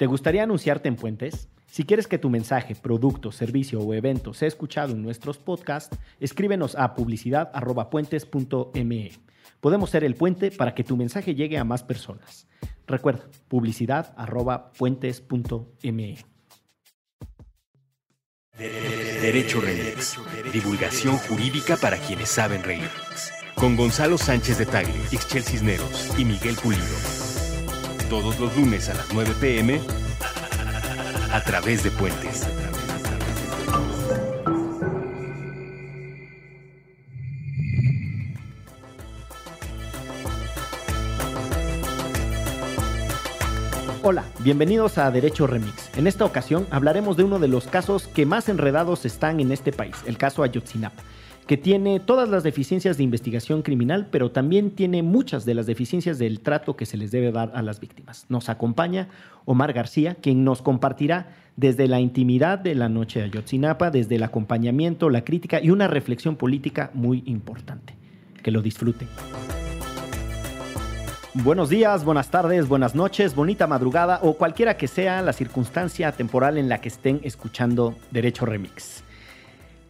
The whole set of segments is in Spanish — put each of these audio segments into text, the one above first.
¿Te gustaría anunciarte en Puentes? Si quieres que tu mensaje, producto, servicio o evento sea escuchado en nuestros podcasts, escríbenos a publicidad.puentes.me. Podemos ser el puente para que tu mensaje llegue a más personas. Recuerda, publicidad.puentes.me. Derecho Remix. Divulgación jurídica para quienes saben reír. Con Gonzalo Sánchez de Tagle, Ixchel Cisneros y Miguel Pulido. Todos los lunes a las 9 pm a través de Puentes. Hola, bienvenidos a Derecho Remix. En esta ocasión hablaremos de uno de los casos que más enredados están en este país, el caso Ayotzinapa, que tiene todas las deficiencias de investigación criminal, pero también tiene muchas de las deficiencias del trato que se les debe dar a las víctimas. Nos acompaña Omar García, quien nos compartirá desde la intimidad de la noche de Ayotzinapa, desde el acompañamiento, la crítica y una reflexión política muy importante. Que lo disfruten. Buenos días, buenas tardes, buenas noches, bonita madrugada o cualquiera que sea la circunstancia temporal en la que estén escuchando Derecho Remix.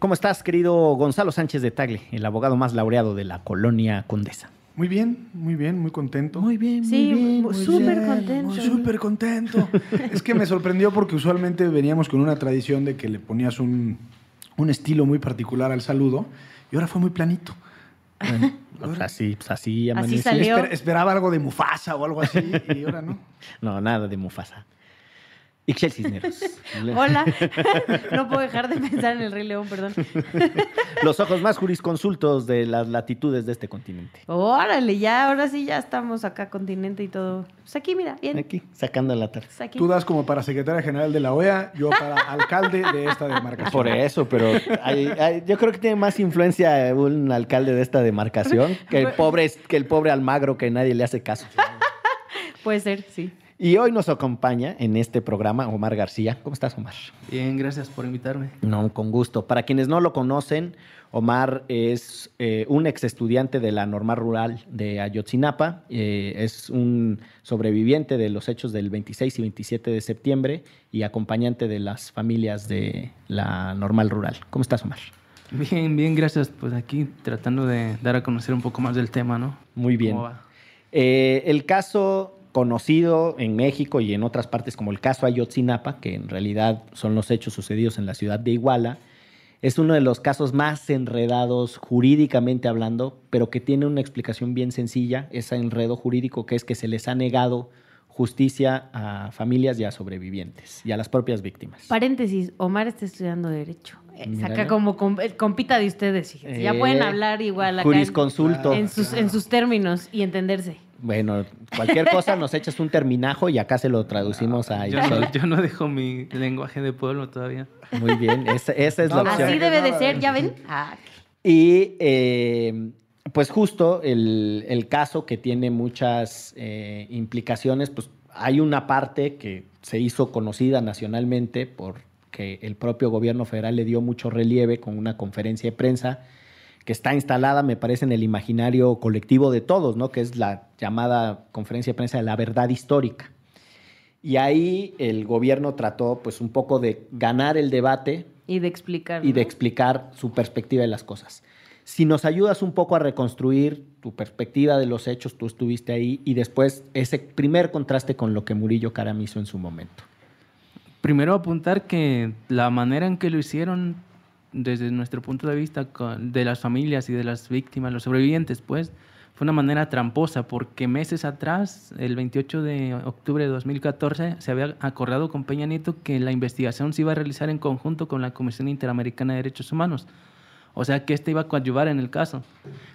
¿Cómo estás, querido Gonzalo Sánchez de Tagle, el abogado más laureado de la colonia Condesa? Muy bien, muy bien, muy contento. Muy bien, Sí, muy bien. muy súper contento. Súper contento. es que me sorprendió porque usualmente veníamos con una tradición de que le ponías un, un estilo muy particular al saludo y ahora fue muy planito. Bueno, pues así, pues así salió. Esper- esperaba algo de Mufasa o algo así y ahora no. No, nada de Mufasa. Ixchel Cisneros. Hola. no puedo dejar de pensar en el Rey León, perdón. Los ojos más jurisconsultos de las latitudes de este continente. Órale, ya, ahora sí ya estamos acá, continente y todo. Pues aquí, mira, bien. Aquí, sacando la tarde. Pues aquí. Tú das como para secretaria general de la OEA, yo para alcalde de esta demarcación. Por eso, pero hay- hay- yo creo que tiene más influencia un alcalde de esta demarcación que el pobre, que el pobre Almagro que nadie le hace caso. Puede ser, sí. Y hoy nos acompaña en este programa Omar García. ¿Cómo estás, Omar? Bien, gracias por invitarme. No, con gusto. Para quienes no lo conocen, Omar es eh, un ex estudiante de la normal rural de Ayotzinapa, eh, es un sobreviviente de los hechos del 26 y 27 de septiembre y acompañante de las familias de la normal rural. ¿Cómo estás, Omar? Bien, bien, gracias. Pues aquí tratando de dar a conocer un poco más del tema, ¿no? Muy bien. ¿Cómo va? Eh, el caso conocido en México y en otras partes como el caso Ayotzinapa, que en realidad son los hechos sucedidos en la ciudad de Iguala, es uno de los casos más enredados jurídicamente hablando, pero que tiene una explicación bien sencilla, ese enredo jurídico que es que se les ha negado justicia a familias y a sobrevivientes y a las propias víctimas. Paréntesis, Omar está estudiando Derecho. Eh. Saca como com- el compita de ustedes, fíjense. Ya Eh, pueden hablar igual acá en, en sus, en sus términos y entenderse. Bueno, cualquier cosa nos echas un terminajo y acá se lo traducimos a Yo Ixchel. no, yo no dejo mi lenguaje de pueblo todavía. Muy bien, esa, esa es la No, opción. Así debe de ser. ¿ya ven? Ah, Y eh, pues justo el, el caso que tiene muchas eh, implicaciones, pues hay una parte que se hizo conocida nacionalmente porque el propio gobierno federal le dio mucho relieve con una conferencia de prensa que está instalada, me parece, en el imaginario colectivo de todos, ¿no? Que es la llamada conferencia de prensa de la verdad histórica. Y ahí el gobierno trató, pues, un poco de ganar el debate y de explicar. y de explicar su perspectiva de las cosas. Si nos ayudas un poco a reconstruir tu perspectiva de los hechos, tú estuviste ahí, y después ese primer contraste con lo que Murillo Karam hizo en su momento. Primero apuntar que la manera en que lo hicieron, desde nuestro punto de vista de las familias y de las víctimas, los sobrevivientes, pues, fue una manera tramposa, porque meses atrás, el 28 de octubre de 2014, se había acordado con Peña Nieto que la investigación se iba a realizar en conjunto con la Comisión Interamericana de Derechos Humanos. O sea que este iba a coadyuvar en el caso.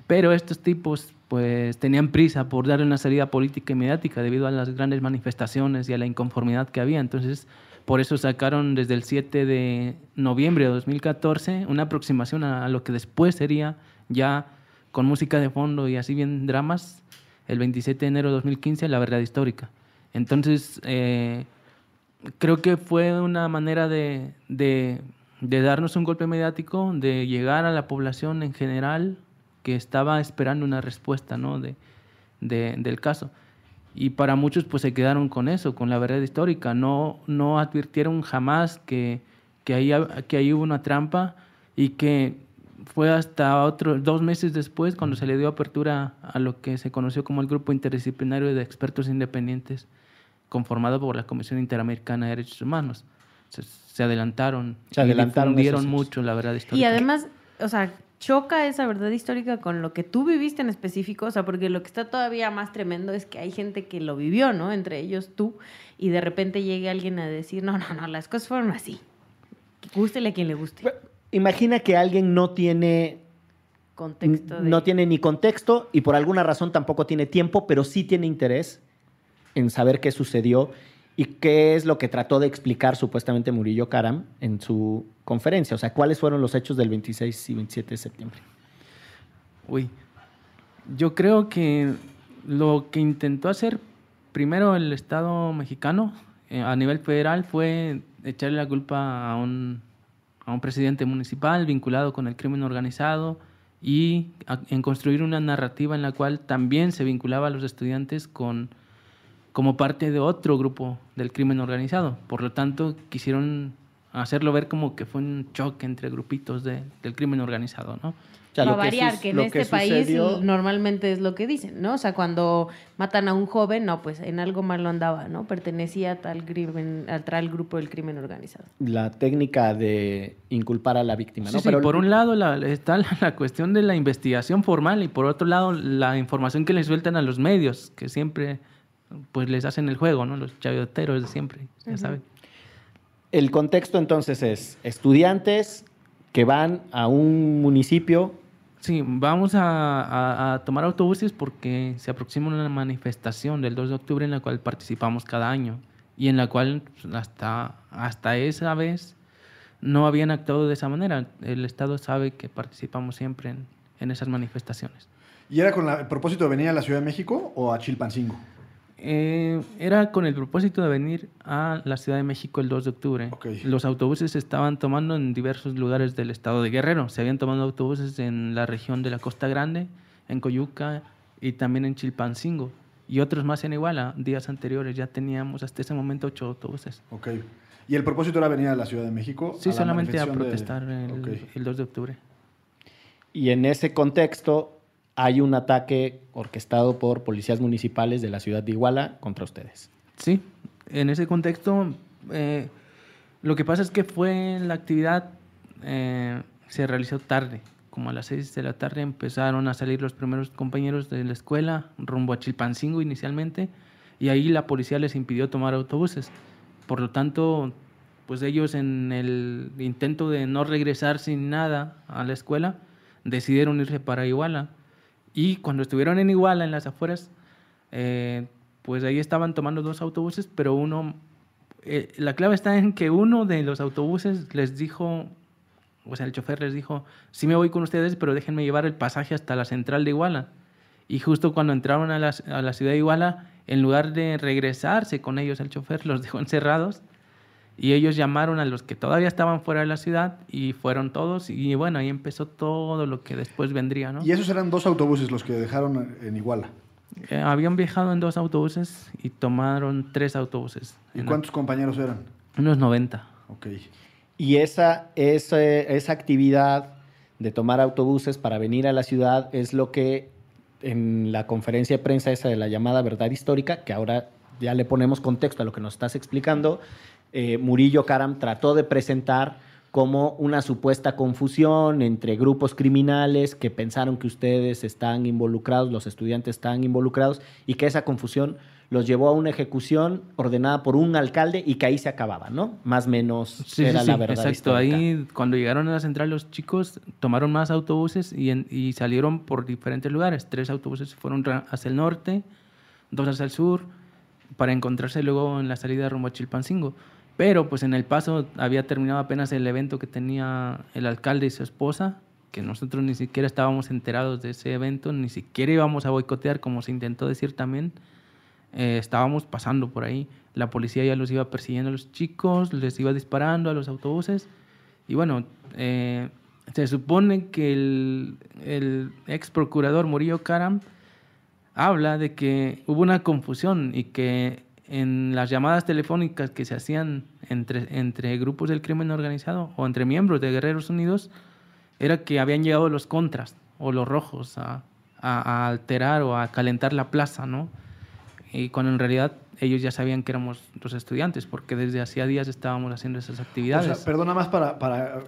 Pero estos tipos pues tenían prisa por darle una salida política y mediática debido a las grandes manifestaciones y a la inconformidad que había. Entonces, por eso sacaron desde el 7 de noviembre de 2014 una aproximación a, lo que después sería ya con música de fondo y así bien dramas, el 27 de enero de 2015, La Verdad Histórica. Entonces, eh, creo que fue una manera de, darnos un golpe mediático, de llegar a la población en general que estaba esperando una respuesta ¿no? de- del caso. Y para muchos pues se quedaron con eso, con la verdad histórica. No, no advirtieron jamás que, que, ahí, que ahí hubo una trampa y que fue hasta otros dos meses después cuando se le dio apertura a lo que se conoció como el Grupo Interdisciplinario de Expertos Independientes, conformado por la Comisión Interamericana de Derechos Humanos. Se, se adelantaron, Se adelantaron y difundieron mucho la verdad histórica. Y además, o sea, choca esa verdad histórica con lo que tú viviste en específico, o sea, porque lo que está todavía más tremendo es que hay gente que lo vivió, ¿no? Entre ellos tú, y de repente llegue alguien a decir, no, no, no, las cosas fueron así. Gústele a quien le guste. Imagina que alguien no tiene Contexto de... no tiene ni contexto y por alguna razón tampoco tiene tiempo, pero sí tiene interés en saber qué sucedió y qué es lo que trató de explicar supuestamente Murillo Karam en su conferencia. O sea, cuáles fueron los hechos del 26 y 27 de septiembre. Uy, yo creo que lo que intentó hacer primero el Estado mexicano eh, a nivel federal fue echarle la culpa a un, a un presidente municipal vinculado con el crimen organizado y a- en construir una narrativa en la cual también se vinculaba a los estudiantes con como parte de otro grupo del crimen organizado. Por lo tanto, quisieron hacerlo ver como que fue un choque entre grupitos de- del crimen organizado, ¿no? O sea, lo que variar, sus- que en lo este que país sucedió- normalmente es lo que dicen, ¿no? O sea, cuando matan a un joven, no, pues en algo malo andaba, ¿no? Pertenecía a tal, crimen, a tal grupo del crimen organizado. la técnica de inculpar a la víctima, Sí, ¿no? sí, por un lado la- está la, la cuestión de la investigación formal y por otro lado la información que le sueltan a los medios, que siempre pues les hacen el juego, ¿no? Los chayoteros de siempre, ya saben. El contexto entonces es estudiantes que van a un municipio Sí, vamos a, a- a tomar autobuses porque se aproxima una manifestación del 2 de octubre en la cual participamos cada año y en la cual pues, hasta, hasta esa vez no habían actuado de esa manera. El Estado sabe que participamos siempre en, en esas manifestaciones. ¿Y era con la- el propósito de venir a la Ciudad de México o a Chilpancingo? Eh, era con el propósito de venir a la Ciudad de México el 2 de octubre. Ok. Los autobuses se estaban tomando en diversos lugares del estado de Guerrero. Se habían tomado autobuses en la región de la Costa Grande, en Coyuca y también en Chilpancingo. Y otros más en Iguala. Días anteriores ya teníamos hasta ese momento ocho autobuses. Ok. ¿Y el propósito era venir a la Ciudad de México? Sí, la solamente a de- protestar el, Ok. el 2 de octubre. y en ese contexto hay un ataque orquestado por policías municipales de la ciudad de Iguala contra ustedes. Sí, en ese contexto, eh, lo que pasa es que fue la actividad, eh, se realizó tarde, como a las 6 de la tarde empezaron a salir los primeros compañeros de la escuela rumbo a Chilpancingo inicialmente, y ahí la policía les impidió tomar autobuses. Por lo tanto, pues ellos en el intento de no regresar sin nada a la escuela, decidieron irse para Iguala. Y cuando estuvieron en Iguala, en las afueras, eh, pues ahí estaban tomando dos autobuses, pero uno, eh, la clave está en que uno de los autobuses les dijo, o sea, el chofer les dijo, sí me voy con ustedes, pero déjenme llevar el pasaje hasta la central de Iguala. Y justo cuando entraron a la, a la ciudad de Iguala, en lugar de regresarse con ellos, el chofer los dejó encerrados y ellos llamaron a los que todavía estaban fuera de la ciudad y fueron todos y bueno, ahí empezó todo lo que después vendría, ¿no? Y esos eran dos autobuses los que dejaron en Iguala. Eh, habían viajado en dos autobuses y tomaron tres autobuses. ¿Y cuántos compañeros eran? Unos 90. Ok. Y esa, esa, esa actividad de tomar autobuses para venir a la ciudad es lo que en la conferencia de prensa esa de la llamada verdad histórica, que ahora ya le ponemos contexto a lo que nos estás explicando, eh, Murillo Karam trató de presentar como una supuesta confusión entre grupos criminales que pensaron que ustedes están involucrados, los estudiantes están involucrados, y que esa confusión los llevó a una ejecución ordenada por un alcalde y que ahí se acababa, ¿no? Más o menos Sí, era sí, la sí, verdad exacto. histórica. Ahí, cuando llegaron a la central, los chicos tomaron más autobuses y, en- y salieron por diferentes lugares. Tres autobuses se fueron hacia el norte, dos hacia el sur, para encontrarse luego en la salida rumbo a Chilpancingo. Pero pues en el paso había terminado apenas el evento que tenía el alcalde y su esposa, que nosotros ni siquiera estábamos enterados de ese evento, ni siquiera íbamos a boicotear, como se intentó decir también. Eh, estábamos pasando por ahí. La policía ya los iba persiguiendo a los chicos, les iba disparando a los autobuses. Y bueno, eh, se supone que el, el ex procurador Murillo Karam habla de que hubo una confusión y que en las llamadas telefónicas que se hacían entre, entre grupos del crimen organizado o entre miembros de Guerreros Unidos, era que habían llegado los contras o los rojos a, a, alterar o a calentar la plaza, ¿no? Y cuando en realidad ellos ya sabían que éramos los estudiantes, porque desde hacía días estábamos haciendo esas actividades. O sea, perdona más para, para,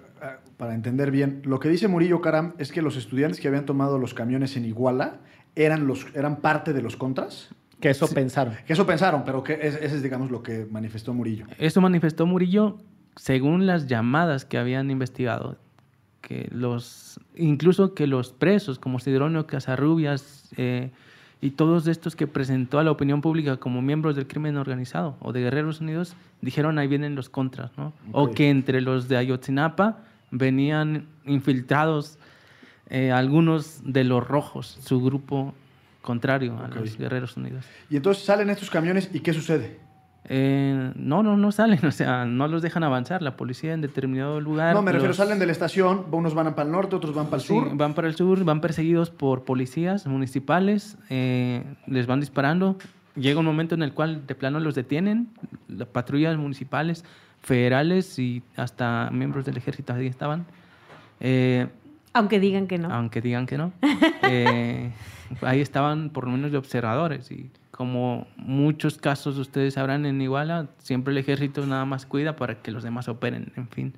para entender bien. Lo que dice Murillo Caram es que los estudiantes que habían tomado los camiones en Iguala eran, los, eran parte de los contras. Que eso pensaron. Que eso pensaron, pero que ese es, digamos, lo que manifestó Murillo. Eso manifestó Murillo según las llamadas que habían investigado. Que los, incluso que los presos, como Sidronio Casarrubias eh, y todos estos que presentó a la opinión pública como miembros del crimen organizado o de Guerreros Unidos, dijeron ahí vienen los contras, ¿no? O que entre los de Ayotzinapa venían infiltrados eh, algunos de los rojos, su grupo contrario a los Guerreros Unidos. Y entonces salen estos camiones y ¿qué sucede? Eh, no, no, no salen, o sea, no los dejan avanzar. La policía en determinado lugar. No, me refiero, salen de la estación, unos van para el norte, otros van para el sur. Van para el sur, van perseguidos por policías municipales, eh, les van disparando. Llega un momento en el cual de plano los detienen, las patrullas municipales, federales y hasta miembros del ejército ahí estaban. Eh, aunque digan que no. Aunque digan que no. ahí estaban por lo menos de observadores y como muchos casos ustedes sabrán en Iguala, siempre el ejército nada más cuida para que los demás operen, en fin.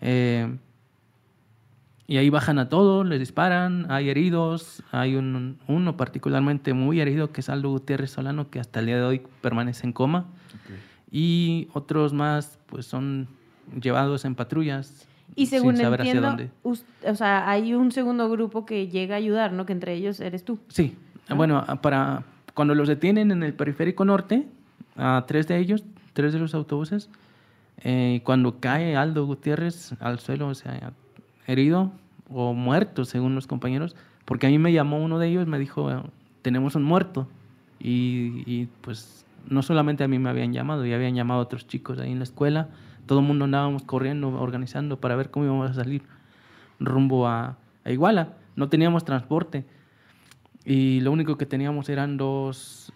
Eh, y ahí bajan a todos, les disparan, hay heridos, hay un, uno particularmente muy herido que es Aldo Gutiérrez Solano, que hasta el día de hoy permanece en coma. Y otros más pues son llevados en patrullas. Y según sin saber entiendo, hacia dónde. o sea, hay un segundo grupo que llega a ayudar, ¿no? Que entre ellos eres tú. Sí. Ah. Bueno, para, cuando los detienen en el periférico norte, a tres de ellos, tres de los autobuses, eh, cuando cae Aldo Gutiérrez al suelo, o sea, herido o muerto, según los compañeros, porque a mí me llamó uno de ellos, me dijo, tenemos un muerto. Y, y, pues no solamente a mí me habían llamado, ya habían llamado a otros chicos ahí en la escuela, todo el mundo andábamos corriendo, organizando para ver cómo íbamos a salir rumbo a, a Iguala. No teníamos transporte. Y lo único que teníamos eran dos,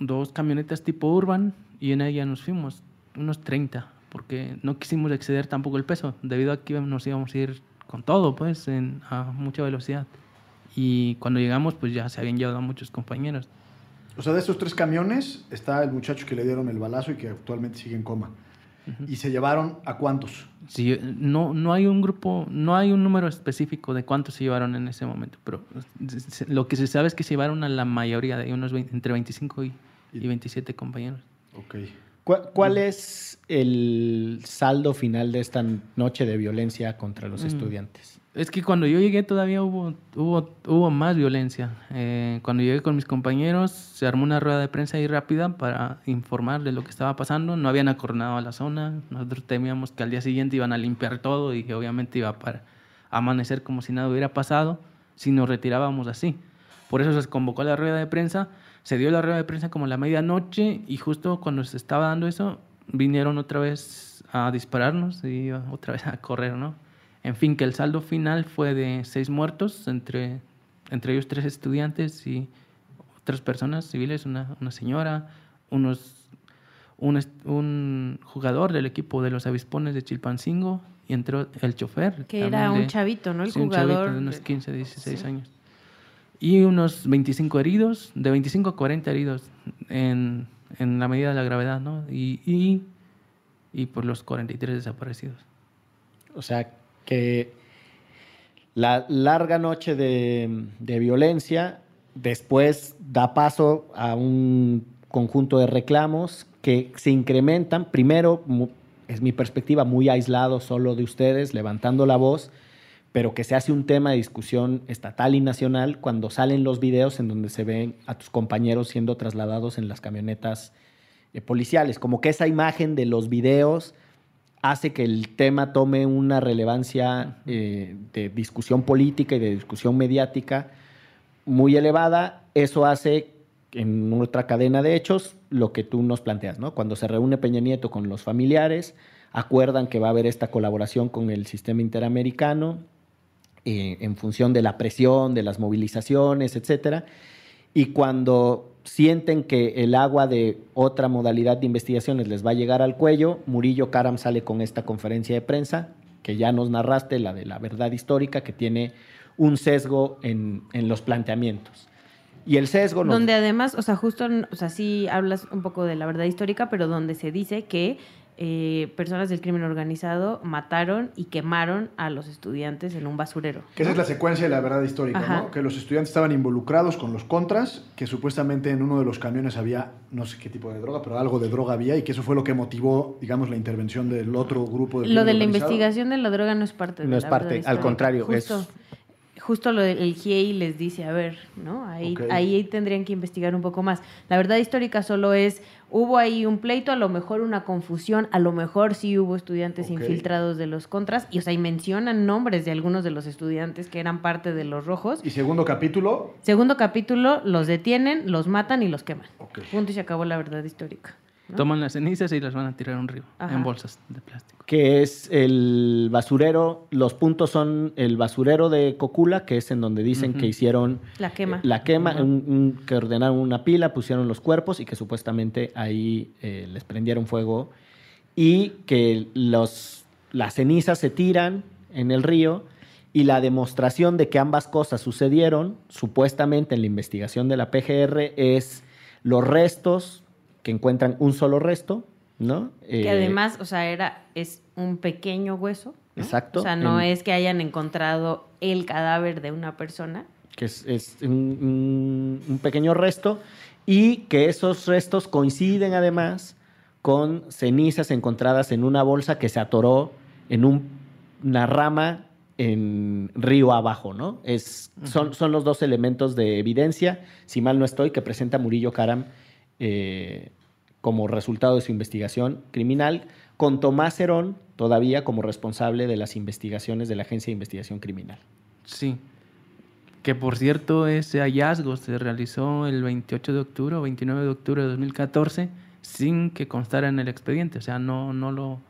dos camionetas tipo urban y en ella nos fuimos, unos 30, porque no quisimos exceder tampoco el peso, debido a que nos íbamos a ir con todo, pues, en, a mucha velocidad. Y cuando llegamos, pues ya se habían llevado a muchos compañeros. O sea, de estos tres camiones está el muchacho que le dieron el balazo y que actualmente sigue en coma. ¿Y se llevaron a cuántos? Sí, no, no hay un grupo, no hay un número específico de cuántos se llevaron en ese momento, pero lo que se sabe es que se llevaron a la mayoría, de unos entre 25 y, y 27 compañeros. Ok. ¿Cuál, es el saldo final de esta noche de violencia contra los mm. estudiantes? Es que cuando yo llegué todavía hubo, más violencia. Eh, cuando llegué con mis compañeros se armó una rueda de prensa ahí rápida para informar de lo que estaba pasando. No habían acordado a la zona. Nosotros temíamos que al día siguiente iban a limpiar todo y que obviamente iba para amanecer como si nada hubiera pasado si nos retirábamos así. Por eso se convocó la rueda de prensa. Se dio la rueda de prensa como a la medianoche y justo cuando se estaba dando eso vinieron otra vez a dispararnos y otra vez a correr, ¿no? En fin, que el saldo final fue de seis muertos, entre, entre ellos tres estudiantes y otras personas civiles, una, una señora, unos, un, un, jugador del equipo de los avispones de Chilpancingo y entró el chofer. Que era un chavito, ¿no? El jugador. Un chavito de unos 15, 16 años. Y unos 25 heridos, de 25 a 40 heridos en, en la medida de la gravedad, ¿no? Y, y, y por los 43 desaparecidos. O sea, que la larga noche de, violencia después da paso a un conjunto de reclamos que se incrementan, primero, es mi perspectiva, muy aislado solo de ustedes, levantando la voz, pero que se hace un tema de discusión estatal y nacional cuando salen los videos en donde se ven a tus compañeros siendo trasladados en las camionetas eh, policiales, como que esa imagen de los videos hace que el tema tome una relevancia eh, de discusión política y de discusión mediática muy elevada. Eso hace en otra cadena de hechos lo que tú nos planteas, ¿no? Cuando se reúne Peña Nieto con los familiares, acuerdan que va a haber esta colaboración con el sistema interamericano eh, en función de la presión, de las movilizaciones, etcétera. Y cuando sienten que el agua de otra modalidad de investigaciones les va a llegar al cuello, Murillo Karam sale con esta conferencia de prensa, que ya nos narraste, la de la verdad histórica, que tiene un sesgo en, en los planteamientos. Y el sesgo... nos- Donde además, o sea, justo, o sea, sí hablas un poco de la verdad histórica, pero donde se dice que eh, personas del crimen organizado mataron y quemaron a los estudiantes en un basurero. Que esa es la secuencia de la verdad histórica, Ajá. ¿no? Que los estudiantes estaban involucrados con los contras, que supuestamente en uno de los camiones había, no sé qué tipo de droga, pero algo de droga había, y que eso fue lo que motivó, digamos, la intervención del otro grupo. del Lo de la organizado. investigación de la droga no es parte de No es la parte, al contrario, es- Justo, lo del GIEI les dice, a ver, ¿no? Ahí, ahí tendrían que investigar un poco más. La verdad histórica solo es, hubo ahí un pleito, a lo mejor una confusión, a lo mejor sí hubo estudiantes infiltrados de los contras, y o sea, y mencionan nombres de algunos de los estudiantes que eran parte de los rojos. Y segundo capítulo, Segundo capítulo, los detienen, los matan y los queman. Punto y se acabó la verdad histórica. ¿No? Toman las cenizas y las van a tirar a un río Ajá. en bolsas de plástico. que es el basurero, los puntos son el basurero de Cocula, que es en donde dicen que hicieron La quema. la quema, Ajá. un- un- que ordenaron una pila, pusieron los cuerpos y que supuestamente ahí eh, les prendieron fuego y que los, las cenizas se tiran en el río y la demostración de que ambas cosas sucedieron, supuestamente en la investigación de la PGR, es los restos que encuentran un solo resto, ¿no? Que Eh, además, o sea, era, es un pequeño hueso. ¿no? Exacto. O sea, no En- es que hayan encontrado el cadáver de una persona. que es, es un, un- un pequeño resto, y que esos restos coinciden además con cenizas encontradas en una bolsa que se atoró en un- una rama en río abajo, ¿no? Es, son, son los dos elementos de evidencia, si mal no estoy, que presenta Murillo Karam eh, como resultado de su investigación criminal, con Tomás Herón todavía como responsable de las investigaciones de la Agencia de Investigación Criminal. Sí. Que por cierto, ese hallazgo se realizó el 28 de octubre o 29 de octubre de 2014 sin que constara en el expediente. O sea, no, no lo.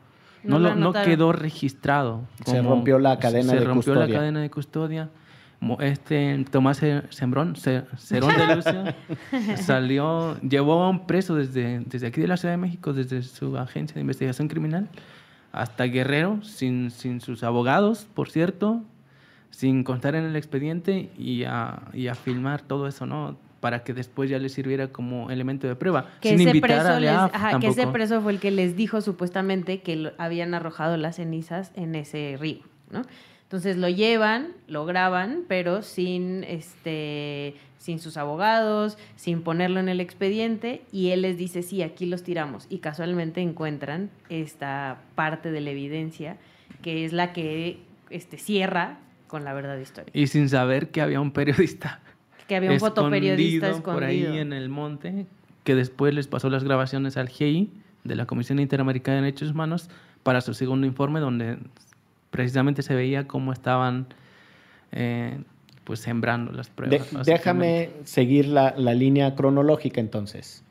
No No, lo quedó registrado. Se rompió la cadena se de rompió custodia. la cadena de custodia. Este Tomás Sembrón, Ce- Cerón de Lucio, salió, llevó a un preso desde, desde aquí de la Ciudad de México, desde su agencia de investigación criminal, hasta Guerrero, sin, sin sus abogados, por cierto, sin contar en el expediente y a, y a filmar todo eso, ¿no? Para que después ya le sirviera como elemento de prueba. Que sin ese, invitar preso a les- ajá, que ese preso fue el que les dijo supuestamente que habían arrojado las cenizas en ese río, ¿no? Entonces lo llevan, lo graban, pero sin este sin sus abogados, sin ponerlo en el expediente, y él les dice, sí, aquí los tiramos. Y casualmente encuentran esta parte de la evidencia, que es la que este, cierra con la verdad histórica. Y sin saber que había un periodista Que había un fotoperiodista escondido por ahí en el monte, que después les pasó las grabaciones al GI de la Comisión Interamericana de Derechos Humanos para su segundo informe, donde precisamente se veía cómo estaban eh, pues sembrando las pruebas. déjame seguir la, la línea cronológica entonces.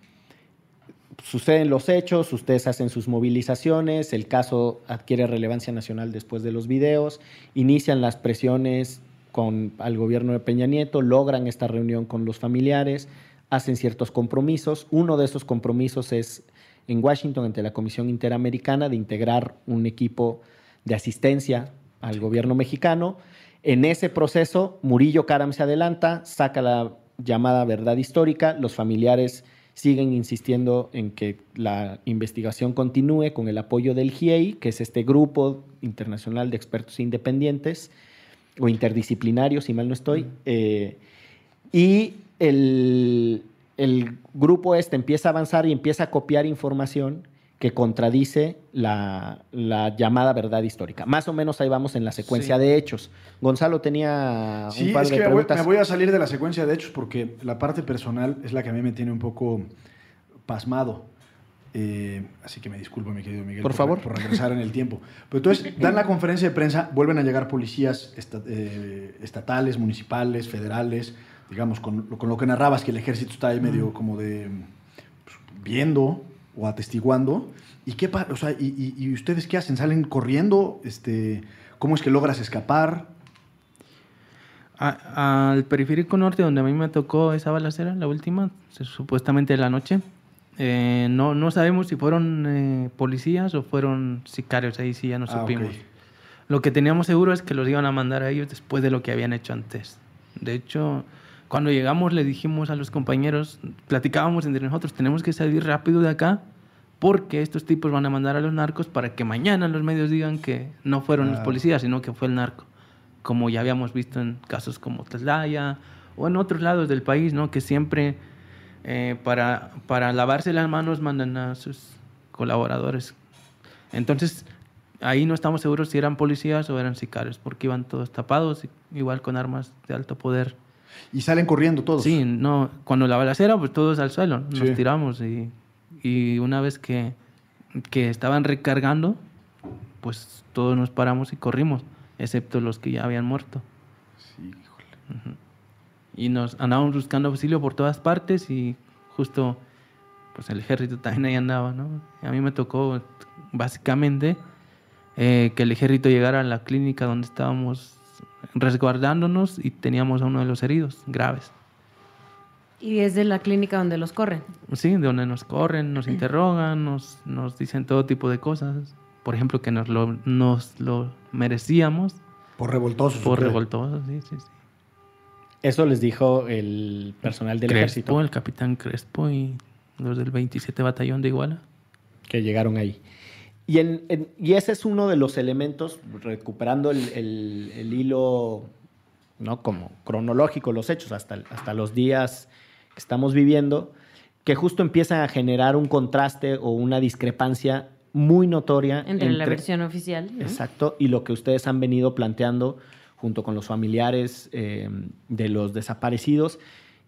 Suceden los hechos, ustedes hacen sus movilizaciones, el caso adquiere relevancia nacional después de los videos, inician las presiones con, al gobierno de Peña Nieto, logran esta reunión con los familiares, hacen ciertos compromisos. Uno de esos compromisos es en Washington ante la Comisión Interamericana de integrar un equipo de asistencia al gobierno mexicano. En ese proceso, Murillo Karam se adelanta, saca la llamada verdad histórica, los familiares siguen insistiendo en que la investigación continúe con el apoyo del GIEI, que es este grupo internacional de expertos independientes o interdisciplinarios, si mal no estoy, eh, y el, el grupo este empieza a avanzar y empieza a copiar información que contradice la, la llamada verdad histórica. Más o menos ahí vamos en la secuencia Sí. de hechos. Gonzalo tenía Sí, un par es de que me voy, preguntas. me voy a salir de la secuencia de hechos porque la parte personal es la que a mí me tiene un poco pasmado. Eh, así que me disculpo, mi querido Miguel, Por favor. por regresar en el tiempo. Pero entonces, dan la conferencia de prensa, vuelven a llegar policías esta- eh, estatales, municipales, federales, digamos, con, lo- con lo que narrabas, que el ejército está ahí medio como de pues, viendo o atestiguando. ¿Y qué o sea, y, y- y ustedes qué hacen? ¿Salen corriendo? Este, ¿Cómo es que logras escapar? al periférico norte, donde a mí me tocó esa balacera, la última, supuestamente de la noche, eh, no, no sabemos si fueron eh, policías o fueron sicarios, ahí sí ya no ah, supimos. Lo que teníamos seguro es que los iban a mandar a ellos después de lo que habían hecho antes. De hecho, cuando llegamos le dijimos a los compañeros, platicábamos entre nosotros, tenemos que salir rápido de acá porque estos tipos van a mandar a los narcos para que mañana los medios digan que no fueron los policías, sino que fue el narco, como ya habíamos visto en casos como Tlaya o en otros lados del país, ¿no? que siempre eh, para, para lavarse las manos mandan a sus colaboradores. Entonces, ahí no estamos seguros si eran policías o eran sicarios, porque iban todos tapados, igual con armas de alto poder. Y salen corriendo todos. Sí, no, cuando la balacera, pues todos al suelo, nos tiramos y y una vez que, que estaban recargando, pues todos nos paramos y corrimos, excepto los que ya habían muerto. Sí, híjole. Y nos andábamos buscando auxilio por todas partes y justo pues el ejército también ahí andaba, ¿no? a mí me tocó básicamente eh, que el ejército llegara a la clínica donde estábamos resguardándonos y teníamos a uno de los heridos graves. Y es de la clínica donde los corren. Sí, de donde nos corren, nos interrogan, nos, nos dicen todo tipo de cosas. Por ejemplo, que nos lo, nos lo merecíamos. Por revoltosos. Por revoltosos, sí, sí, sí. Eso les dijo el personal del Crespo, ejército. El capitán Crespo y los del 27 Batallón de Iguala. Que llegaron ahí. Y, en, y ese es uno de los elementos, recuperando el, el, hilo ¿no? como cronológico, los hechos, hasta, hasta los días que estamos viviendo, que justo empiezan a generar un contraste o una discrepancia muy notoria entre, la versión oficial. Exacto, y lo que ustedes han venido planteando junto con los familiares eh, de los desaparecidos,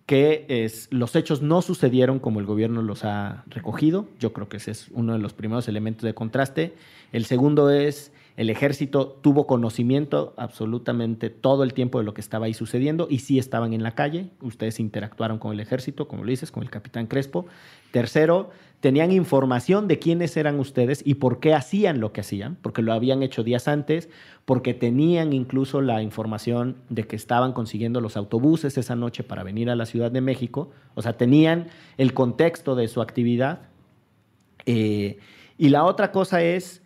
que los hechos no sucedieron como el gobierno los ha recogido. Yo creo que ese es uno de los primeros elementos de contraste. El segundo es el ejército tuvo conocimiento absolutamente todo el tiempo de lo que estaba ahí sucediendo y sí estaban en la calle. Ustedes interactuaron con el ejército, como lo dices, con el capitán Crespo. Tercero, tenían información de quiénes eran ustedes y por qué hacían lo que hacían, porque lo habían hecho días antes, porque tenían incluso la información de que estaban consiguiendo los autobuses esa noche para venir a la Ciudad de México. O sea, tenían el contexto de su actividad. Eh, y la otra cosa es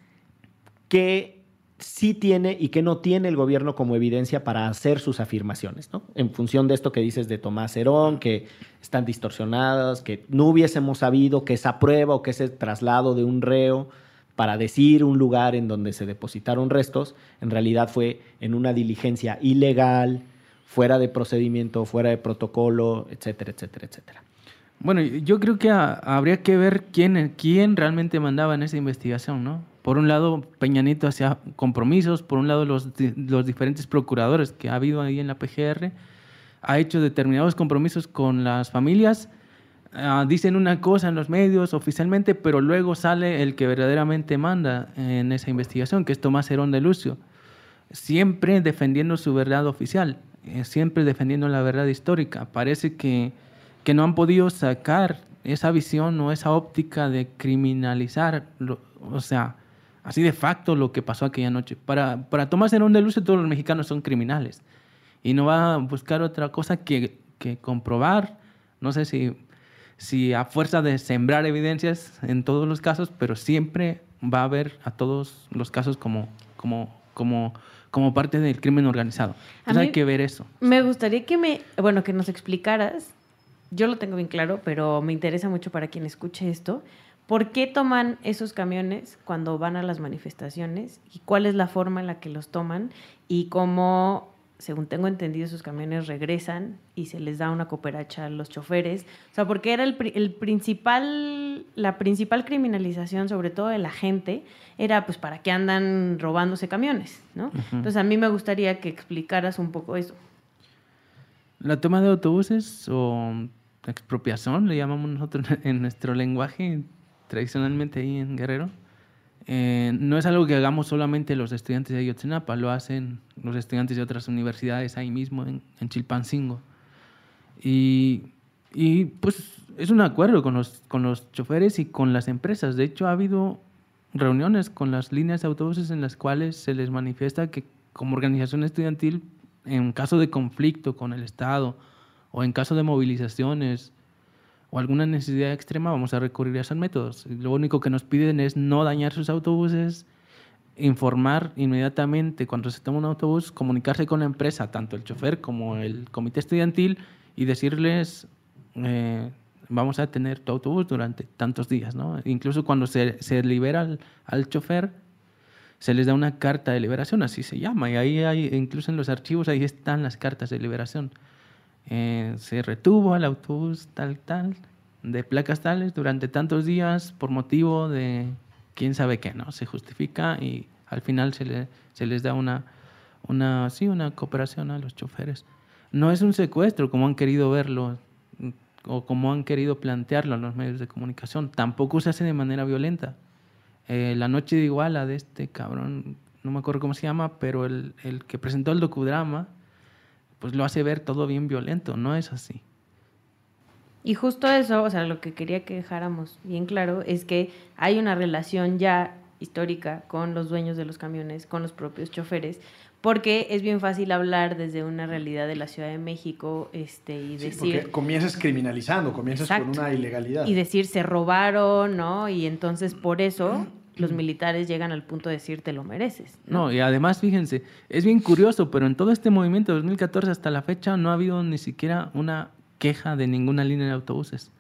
que sí tiene y que no tiene el gobierno como evidencia para hacer sus afirmaciones, ¿no? En función de esto que dices de Tomás Herón, que están distorsionadas, que no hubiésemos sabido que esa prueba o que ese traslado de un reo para decir un lugar en donde se depositaron restos, en realidad fue en una diligencia ilegal, fuera de procedimiento, fuera de protocolo, etcétera, etcétera, etcétera. Bueno, yo creo que habría que ver quién, quién realmente mandaba en esa investigación, ¿no? Por un lado, Peñanito hacía compromisos, por un lado, los, los diferentes procuradores que ha habido ahí en la PGR ha hecho determinados compromisos con las familias. Ah, dicen una cosa en los medios oficialmente, pero luego sale el que verdaderamente manda en esa investigación, que es Tomás Herón de Lucio, siempre defendiendo su verdad oficial, eh, siempre defendiendo la verdad histórica. Parece que que no han podido sacar esa visión o esa óptica de criminalizar, o sea, así de facto lo que pasó aquella noche. Para, para Tomás Herón de Luce todos los mexicanos son criminales y no va a buscar otra cosa que, que comprobar, no sé si, si a fuerza de sembrar evidencias en todos los casos, pero siempre va a ver a todos los casos como, como, como, como parte del crimen organizado. Entonces hay que ver eso. Me gustaría que me, bueno, que nos explicaras yo lo tengo bien claro, pero me interesa mucho para quien escuche esto. ¿Por qué toman esos camiones cuando van a las manifestaciones? ¿Y cuál es la forma en la que los toman? Y cómo, según tengo entendido, esos camiones regresan y se les da una cooperacha a los choferes. O sea, porque era el, principal, la principal criminalización, sobre todo de la gente, era pues para qué andan robándose camiones, ¿no? Entonces a mí me gustaría que explicaras un poco eso. La toma de autobuses o expropiación, le llamamos nosotros en nuestro lenguaje, tradicionalmente ahí en Guerrero, eh, no es algo que hagamos solamente los estudiantes de Ayotzinapa, lo hacen los estudiantes de otras universidades ahí mismo, en, Chilpancingo. Y, y, pues es un acuerdo con los, con los choferes y con las empresas. De hecho, ha habido reuniones con las líneas de autobuses en las cuales se les manifiesta que como organización estudiantil en caso de conflicto con el Estado o en caso de movilizaciones o alguna necesidad extrema, vamos a recurrir a esos métodos. Lo único que nos piden es no dañar sus autobuses, informar inmediatamente cuando se toma un autobús, comunicarse con la empresa, tanto el chofer como el comité estudiantil, y decirles, eh, vamos a tener tu autobús durante tantos días. ¿no? Incluso cuando se, se libera al, al, chofer, se les da una carta de liberación, así se llama, y ahí hay, incluso en los archivos, ahí están las cartas de liberación. Eh, se retuvo al autobús tal, tal, de placas tales durante tantos días por motivo de quién sabe qué, ¿no? Se justifica y al final se, le, se les da una, una, sí, una cooperación a los choferes. No es un secuestro como han querido verlo o como han querido plantearlo en los medios de comunicación. Tampoco se hace de manera violenta. Eh, la noche de Iguala de este cabrón, no me acuerdo cómo se llama, pero el, el que presentó el docudrama, pues lo hace ver todo bien violento, no es así. Y justo eso, o sea, lo que quería que dejáramos bien claro es que hay una relación ya histórica con los dueños de los camiones, con los propios choferes, porque es bien fácil hablar desde una realidad de la Ciudad de México este, y Sí, decir... porque comienzas criminalizando, comienzas con una ilegalidad. Y decir, se robaron, ¿no? Y entonces por eso los militares llegan al punto de decir, te lo mereces. No, y además, fíjense, es bien curioso, pero en todo este movimiento de 2014 hasta la fecha no ha habido ni siquiera una queja de ninguna línea de autobuses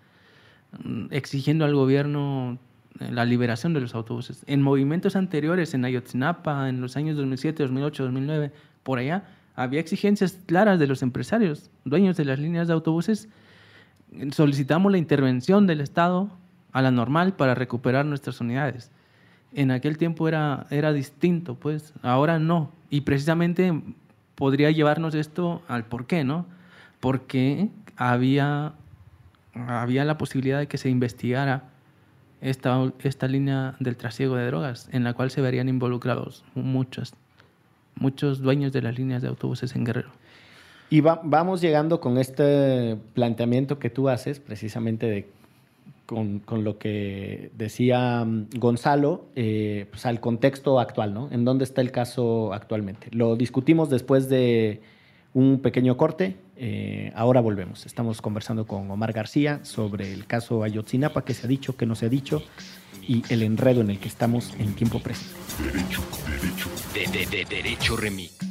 mm, exigiendo al gobierno eh, la liberación de los autobuses. En movimientos anteriores, en Ayotzinapa, en los años 2007, 2008, 2009, por allá, había exigencias claras de los empresarios, dueños de las líneas de autobuses. Solicitamos la intervención del Estado a la normal para recuperar nuestras unidades. En aquel tiempo era, era distinto, pues ahora no. Y precisamente podría llevarnos esto al por qué, ¿no? Porque había, había la posibilidad de que se investigara esta, esta línea del trasiego de drogas, en la cual se verían involucrados muchos, muchos dueños de las líneas de autobuses en Guerrero. Y va- vamos llegando con este planteamiento que tú haces, precisamente de, con, con lo que decía mm, Gonzalo, eh, pues al contexto actual, ¿no? ¿En dónde está el caso actualmente? Lo discutimos después de un pequeño corte. eh, ahora volvemos. Estamos conversando con Omar García sobre el caso Ayotzinapa, que se ha dicho, que no se ha dicho, y el enredo en el que estamos en tiempo presente. De, de, de Derecho Remix.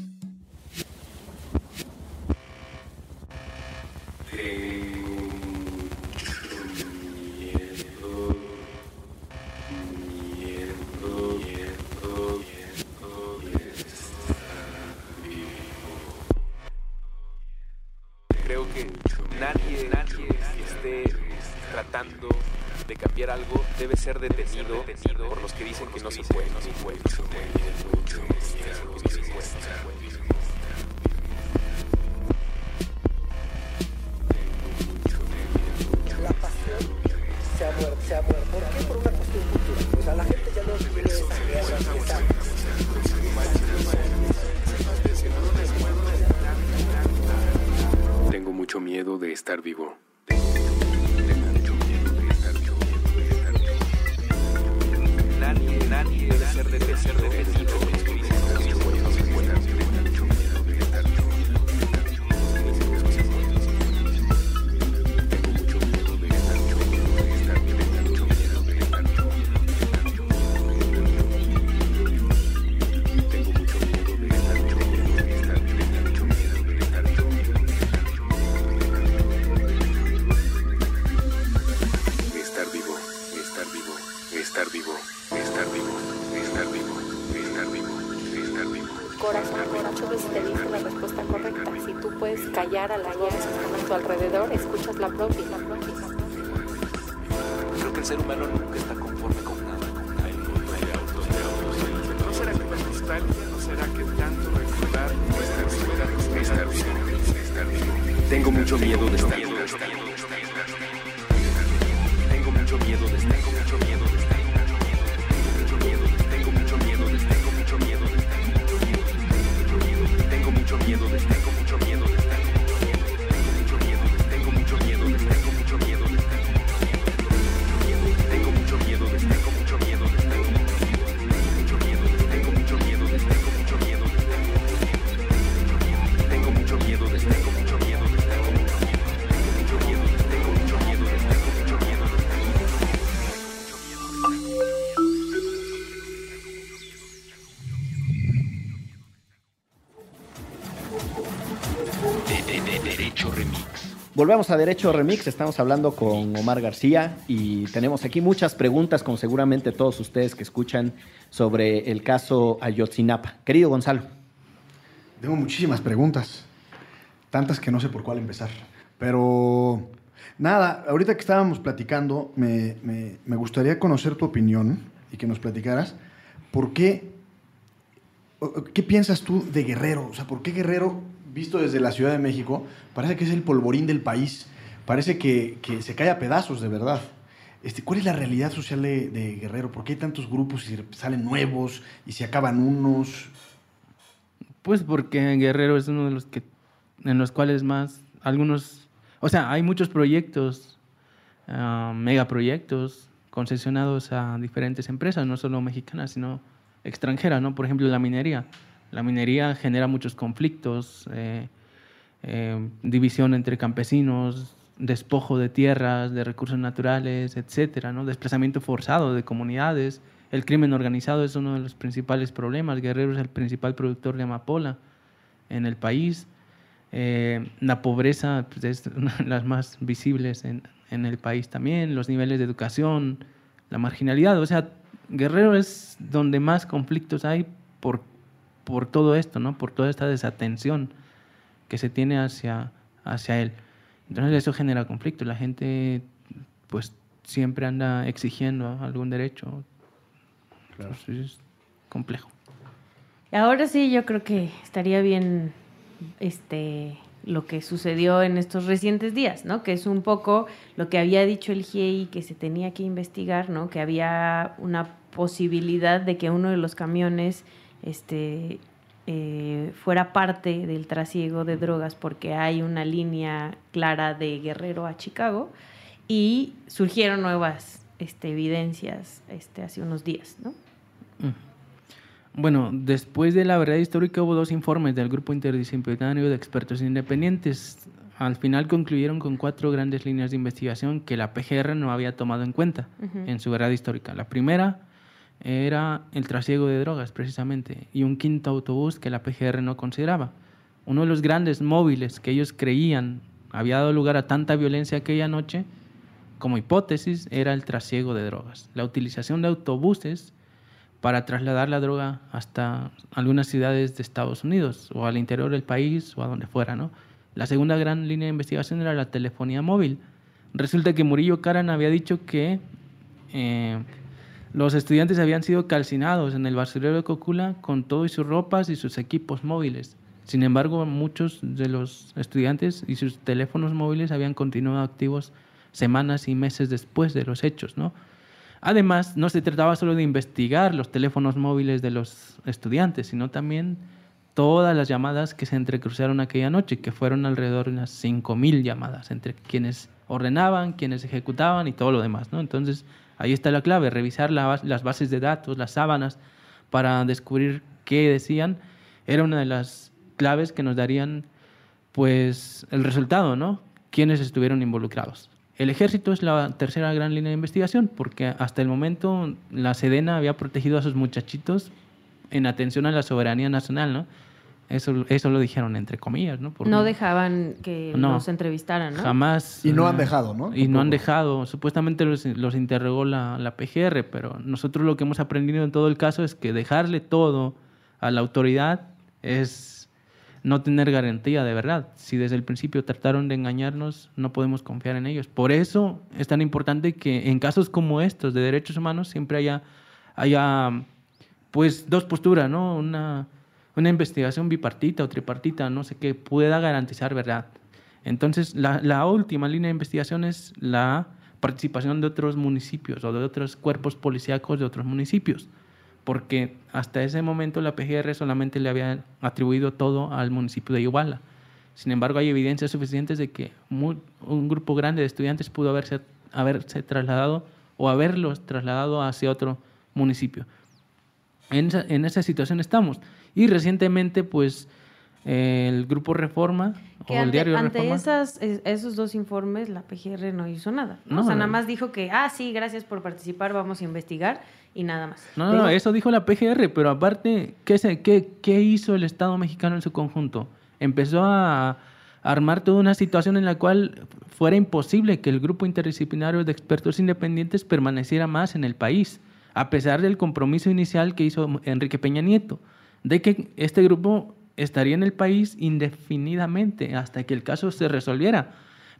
Alrededor, escuchas la propia. La propia. Creo que el ser humano nunca está conforme con nada. ¿No será que la nostalgia, no será que tanto recordar vida, Estar vivo. Tengo mucho miedo de estar vivo. Tengo mucho miedo de estar Tengo mucho miedo de estar Tengo mucho miedo de Tengo mucho miedo de Tengo mucho miedo de Tengo mucho miedo Volvemos a Derecho Remix, estamos hablando con Omar García y tenemos aquí muchas preguntas, como seguramente todos ustedes que escuchan, sobre el caso Ayotzinapa. Querido Gonzalo. Tengo muchísimas preguntas, tantas que no sé por cuál empezar. Pero nada, ahorita que estábamos platicando, me, me- me gustaría conocer tu opinión y que nos platicaras por qué, qué piensas tú de Guerrero. O sea, ¿por qué Guerrero, visto desde la Ciudad de México, parece que es el polvorín del país? Parece que, que se cae a pedazos, de verdad. Este, ¿Cuál es la realidad social de, Guerrero? ¿Por qué hay tantos grupos y salen nuevos y se acaban unos? Pues porque Guerrero es uno de los que en los cuales más algunos, o sea, hay muchos proyectos, ah, megaproyectos concesionados a diferentes empresas, no solo mexicanas, sino extranjeras, ¿no? Por ejemplo, la minería. La minería genera muchos conflictos, eh, eh, división entre campesinos, despojo de tierras, de recursos naturales, etcétera, ¿no? Desplazamiento forzado de comunidades. El crimen organizado es uno de los principales problemas. Guerrero es el principal productor de amapola en el país. Eh, la pobreza pues, es una de las más visibles en, en el país también. Los niveles de educación, la marginalidad. O sea, Guerrero es donde más conflictos hay por, por todo esto, ¿no? Por toda esta desatención que se tiene hacia, hacia él. Entonces eso genera conflicto. La gente pues siempre anda exigiendo algún derecho. Entonces, es complejo. Ahora sí, yo creo que estaría bien este lo que sucedió en estos recientes días, ¿no? Que es un poco lo que había dicho el GIEI que se tenía que investigar, ¿no? Que había una posibilidad de que uno de los camiones este, eh, fuera parte del trasiego de drogas porque hay una línea clara de Guerrero a Chicago y surgieron nuevas este, evidencias este, hace unos días, ¿no? Bueno, después de la verdad histórica hubo dos informes del grupo interdisciplinario de expertos independientes. Al final concluyeron con cuatro grandes líneas de investigación que la PGR no había tomado en cuenta en su verdad histórica. La primera era el trasiego de drogas, precisamente, y un quinto autobús que la PGR no consideraba. Uno de los grandes móviles que ellos creían había dado lugar a tanta violencia aquella noche, como hipótesis, era el trasiego de drogas. La utilización de autobuses para trasladar la droga hasta algunas ciudades de Estados Unidos o al interior del país o a donde fuera, ¿no? La segunda gran línea de investigación era la telefonía móvil. Resulta que Murillo Karan había dicho que eh, los estudiantes habían sido calcinados en el basurero de Cocula con todo y sus ropas y sus equipos móviles. Sin embargo, muchos de los estudiantes y sus teléfonos móviles habían continuado activos semanas y meses después de los hechos, ¿no? Además, no se trataba solo de investigar los teléfonos móviles de los estudiantes, sino también todas las llamadas que se entrecruzaron aquella noche, que fueron alrededor de unas 5.000 llamadas, entre quienes ordenaban, quienes ejecutaban y todo lo demás. ¿no? Entonces, ahí está la clave, revisar las bases de datos, las sábanas, para descubrir qué decían, era una de las claves que nos darían pues el resultado, ¿no? Quiénes estuvieron involucrados. El ejército es la tercera gran línea de investigación, porque hasta el momento la Sedena había protegido a sus muchachitos en atención a la soberanía nacional, ¿no? Eso, eso lo dijeron entre comillas, ¿no? Porque No dejaban que No. los entrevistaran, ¿no? Jamás. Y no han dejado, ¿no? Y no han dejado. Supuestamente los, los interrogó la, la PGR, pero nosotros lo que hemos aprendido en todo el caso es que dejarle todo a la autoridad es no tener garantía de verdad. Si desde el principio trataron de engañarnos, no podemos confiar en ellos. Por eso es tan importante que en casos como estos de derechos humanos siempre haya, haya pues dos posturas, ¿no? Una, una investigación bipartita o tripartita, no sé, que pueda garantizar verdad. Entonces, la, última línea de investigación es la participación de otros municipios o de otros cuerpos policíacos de otros municipios, porque hasta ese momento la PGR solamente le había atribuido todo al municipio de Iguala. Sin embargo, hay evidencias suficientes de que un grupo grande de estudiantes pudo haberse, haberse trasladado o haberlos trasladado hacia otro municipio. En esa situación estamos. Y recientemente, pues, el Grupo Reforma Que o el ante, diario ante Reforma... esas, es- esos dos informes, la PGR no hizo nada. ¿no? No, o sea, nada más dijo que, ah, sí, gracias por participar, vamos a investigar y nada más. No, no, no, eso dijo la PGR, pero aparte, ¿qué, se, qué, qué hizo el Estado mexicano en su conjunto? Empezó a, a armar toda una situación en la cual fuera imposible que el grupo interdisciplinario de expertos independientes permaneciera más en el país, a pesar del compromiso inicial que hizo Enrique Peña Nieto, de que este grupo estaría en el país indefinidamente hasta que el caso se resolviera.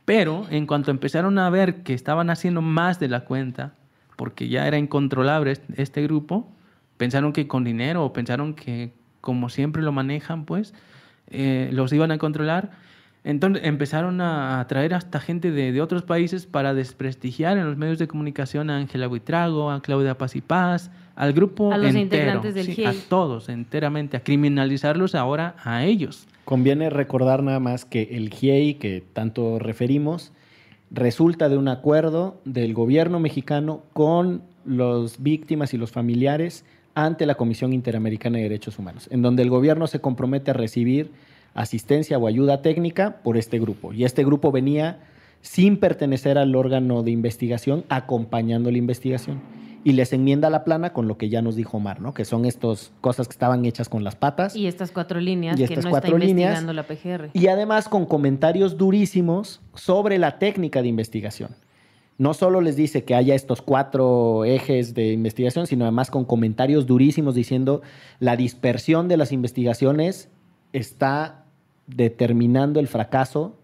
Pero en cuanto empezaron a ver que estaban haciendo más de la cuenta, porque ya era incontrolable este- grupo, pensaron que con dinero o pensaron que como siempre lo manejan, pues eh, los iban a controlar. Entonces empezaron a traer hasta gente de, de otros países para desprestigiar en los medios de comunicación a Ángela Buitrago, a Claudia Paz y Paz, al grupo A los entero, integrantes del sí, a GIEI. todos enteramente, a criminalizarlos ahora a ellos. Conviene recordar nada más que el GIEI que tanto referimos resulta de un acuerdo del gobierno mexicano con las víctimas y los familiares ante la Comisión Interamericana de Derechos Humanos, en donde el gobierno se compromete a recibir asistencia o ayuda técnica por este grupo. Y este grupo venía sin pertenecer al órgano de investigación, acompañando la investigación. Y les enmienda la plana con lo que ya nos dijo Omar, ¿no? Que son estas cosas que estaban hechas con las patas. Y estas cuatro líneas Y que estas no cuatro está líneas. investigando la PGR. Y además con comentarios durísimos sobre la técnica de investigación. No solo les dice que haya estos cuatro ejes de investigación, sino además con comentarios durísimos diciendo la dispersión de las investigaciones está determinando el fracaso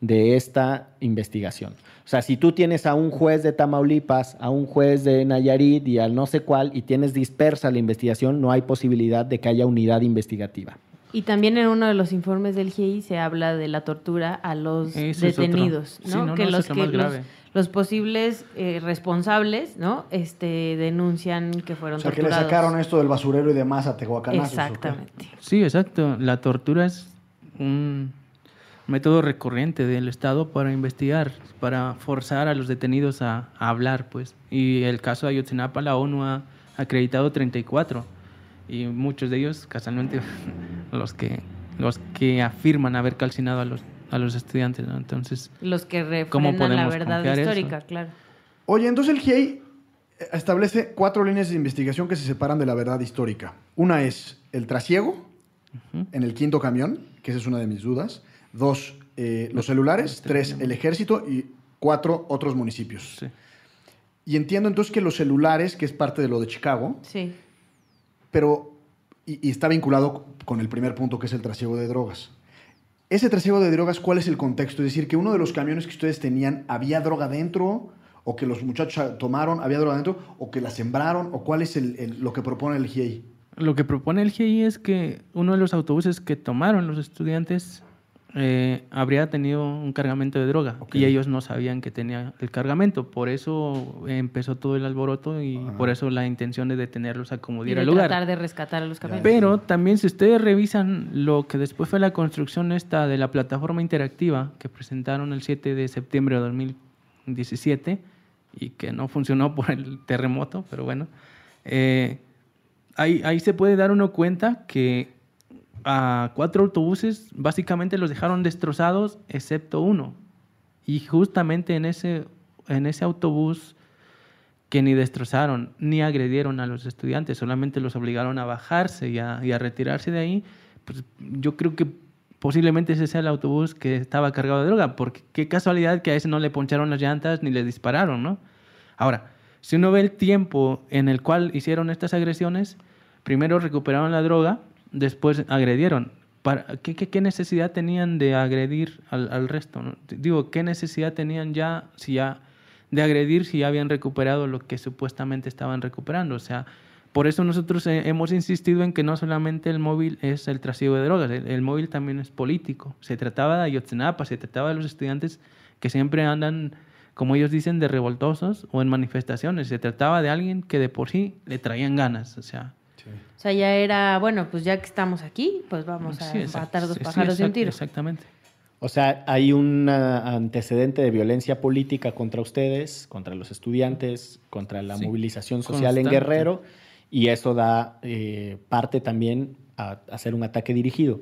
de esta investigación. O sea, si tú tienes a un juez de Tamaulipas, a un juez de Nayarit y al no sé cuál, y tienes dispersa la investigación, no hay posibilidad de que haya unidad investigativa. Y también en uno de los informes del GIEI se habla de la tortura a los Eso detenidos, Sí, ¿no? que no, eso los que los, posibles eh, responsables, ¿no? Este denuncian que fueron O sea, que le torturados. sacaron esto del basurero y demás a Tehuacanazos. ¿o qué? Exactamente. Sí, exacto. La tortura es un método recurrente del Estado para investigar, para forzar a los detenidos a, a hablar, pues. Y el caso de Ayotzinapa, la ONU ha acreditado 34 y muchos de ellos, casualmente, los que los que afirman haber calcinado a los a los estudiantes, ¿no? Entonces, Los que ¿Cómo refrendan la verdad confiar eso? histórica, claro. Oye, entonces el GIEI establece cuatro líneas de investigación que se separan de la verdad histórica. Una es el trasiego en el quinto camión, que esa es una de mis dudas. Dos, eh, los celulares. Tres, el ejército. Y cuatro, otros municipios. sí. Y entiendo entonces que los celulares, que es parte de lo de Chicago, Sí. pero y, y está vinculado con el primer punto que es el trasiego de drogas. Ese trasiego de drogas, ¿cuál es el contexto? Es decir, que uno de los camiones que ustedes tenían había droga dentro, o que los muchachos tomaron, había droga dentro, o que la sembraron, o cuál es el- el- lo que propone el GIEI. Lo que propone el GIEI es que uno de los autobuses que tomaron los estudiantes eh, habría tenido un cargamento de droga Ok. y ellos no sabían que tenía el cargamento. Por eso empezó todo el alboroto y Ajá. por eso la intención de detenerlos a como Y diera de lugar. tratar de rescatar a los camiones. Pero también si ustedes revisan lo que después fue la construcción esta de la plataforma interactiva que presentaron el 7 de septiembre de 2017 y que no funcionó por el terremoto, pero bueno, eh, ahí, ahí se puede dar uno cuenta que a cuatro autobuses básicamente los dejaron destrozados excepto uno. Y justamente en ese, en ese autobús que ni destrozaron ni agredieron a los estudiantes, solamente los obligaron a bajarse y a, a retirarse de ahí, pues yo creo que posiblemente ese sea el autobús que estaba cargado de droga, porque qué casualidad que a ese no le poncharon las llantas ni le dispararon, ¿no? Ahora, si uno ve el tiempo en el cual hicieron estas agresiones, primero recuperaron la droga, después agredieron. Para, ¿qué, necesidad tenían de agredir al, resto? Digo, ¿qué necesidad tenían ya, si ya de agredir si ya habían recuperado lo que supuestamente estaban recuperando? O sea, por eso nosotros eh, hemos insistido en que no solamente el móvil es el trasiego de drogas, el, el móvil también es político. Se trataba de Ayotzinapa, se trataba de los estudiantes que siempre andan, como ellos dicen, de revoltosos o en manifestaciones. Se trataba de alguien que de por sí le traían ganas, o sea... O sea, ya era, bueno, pues ya que estamos aquí, pues vamos a sí, matar dos sí, sí, pájaros de un tiro. Exactamente. O sea, hay un antecedente de violencia política contra ustedes, contra los estudiantes, contra la Sí. movilización social en. Guerrero, y eso da eh, parte también a hacer un ataque dirigido.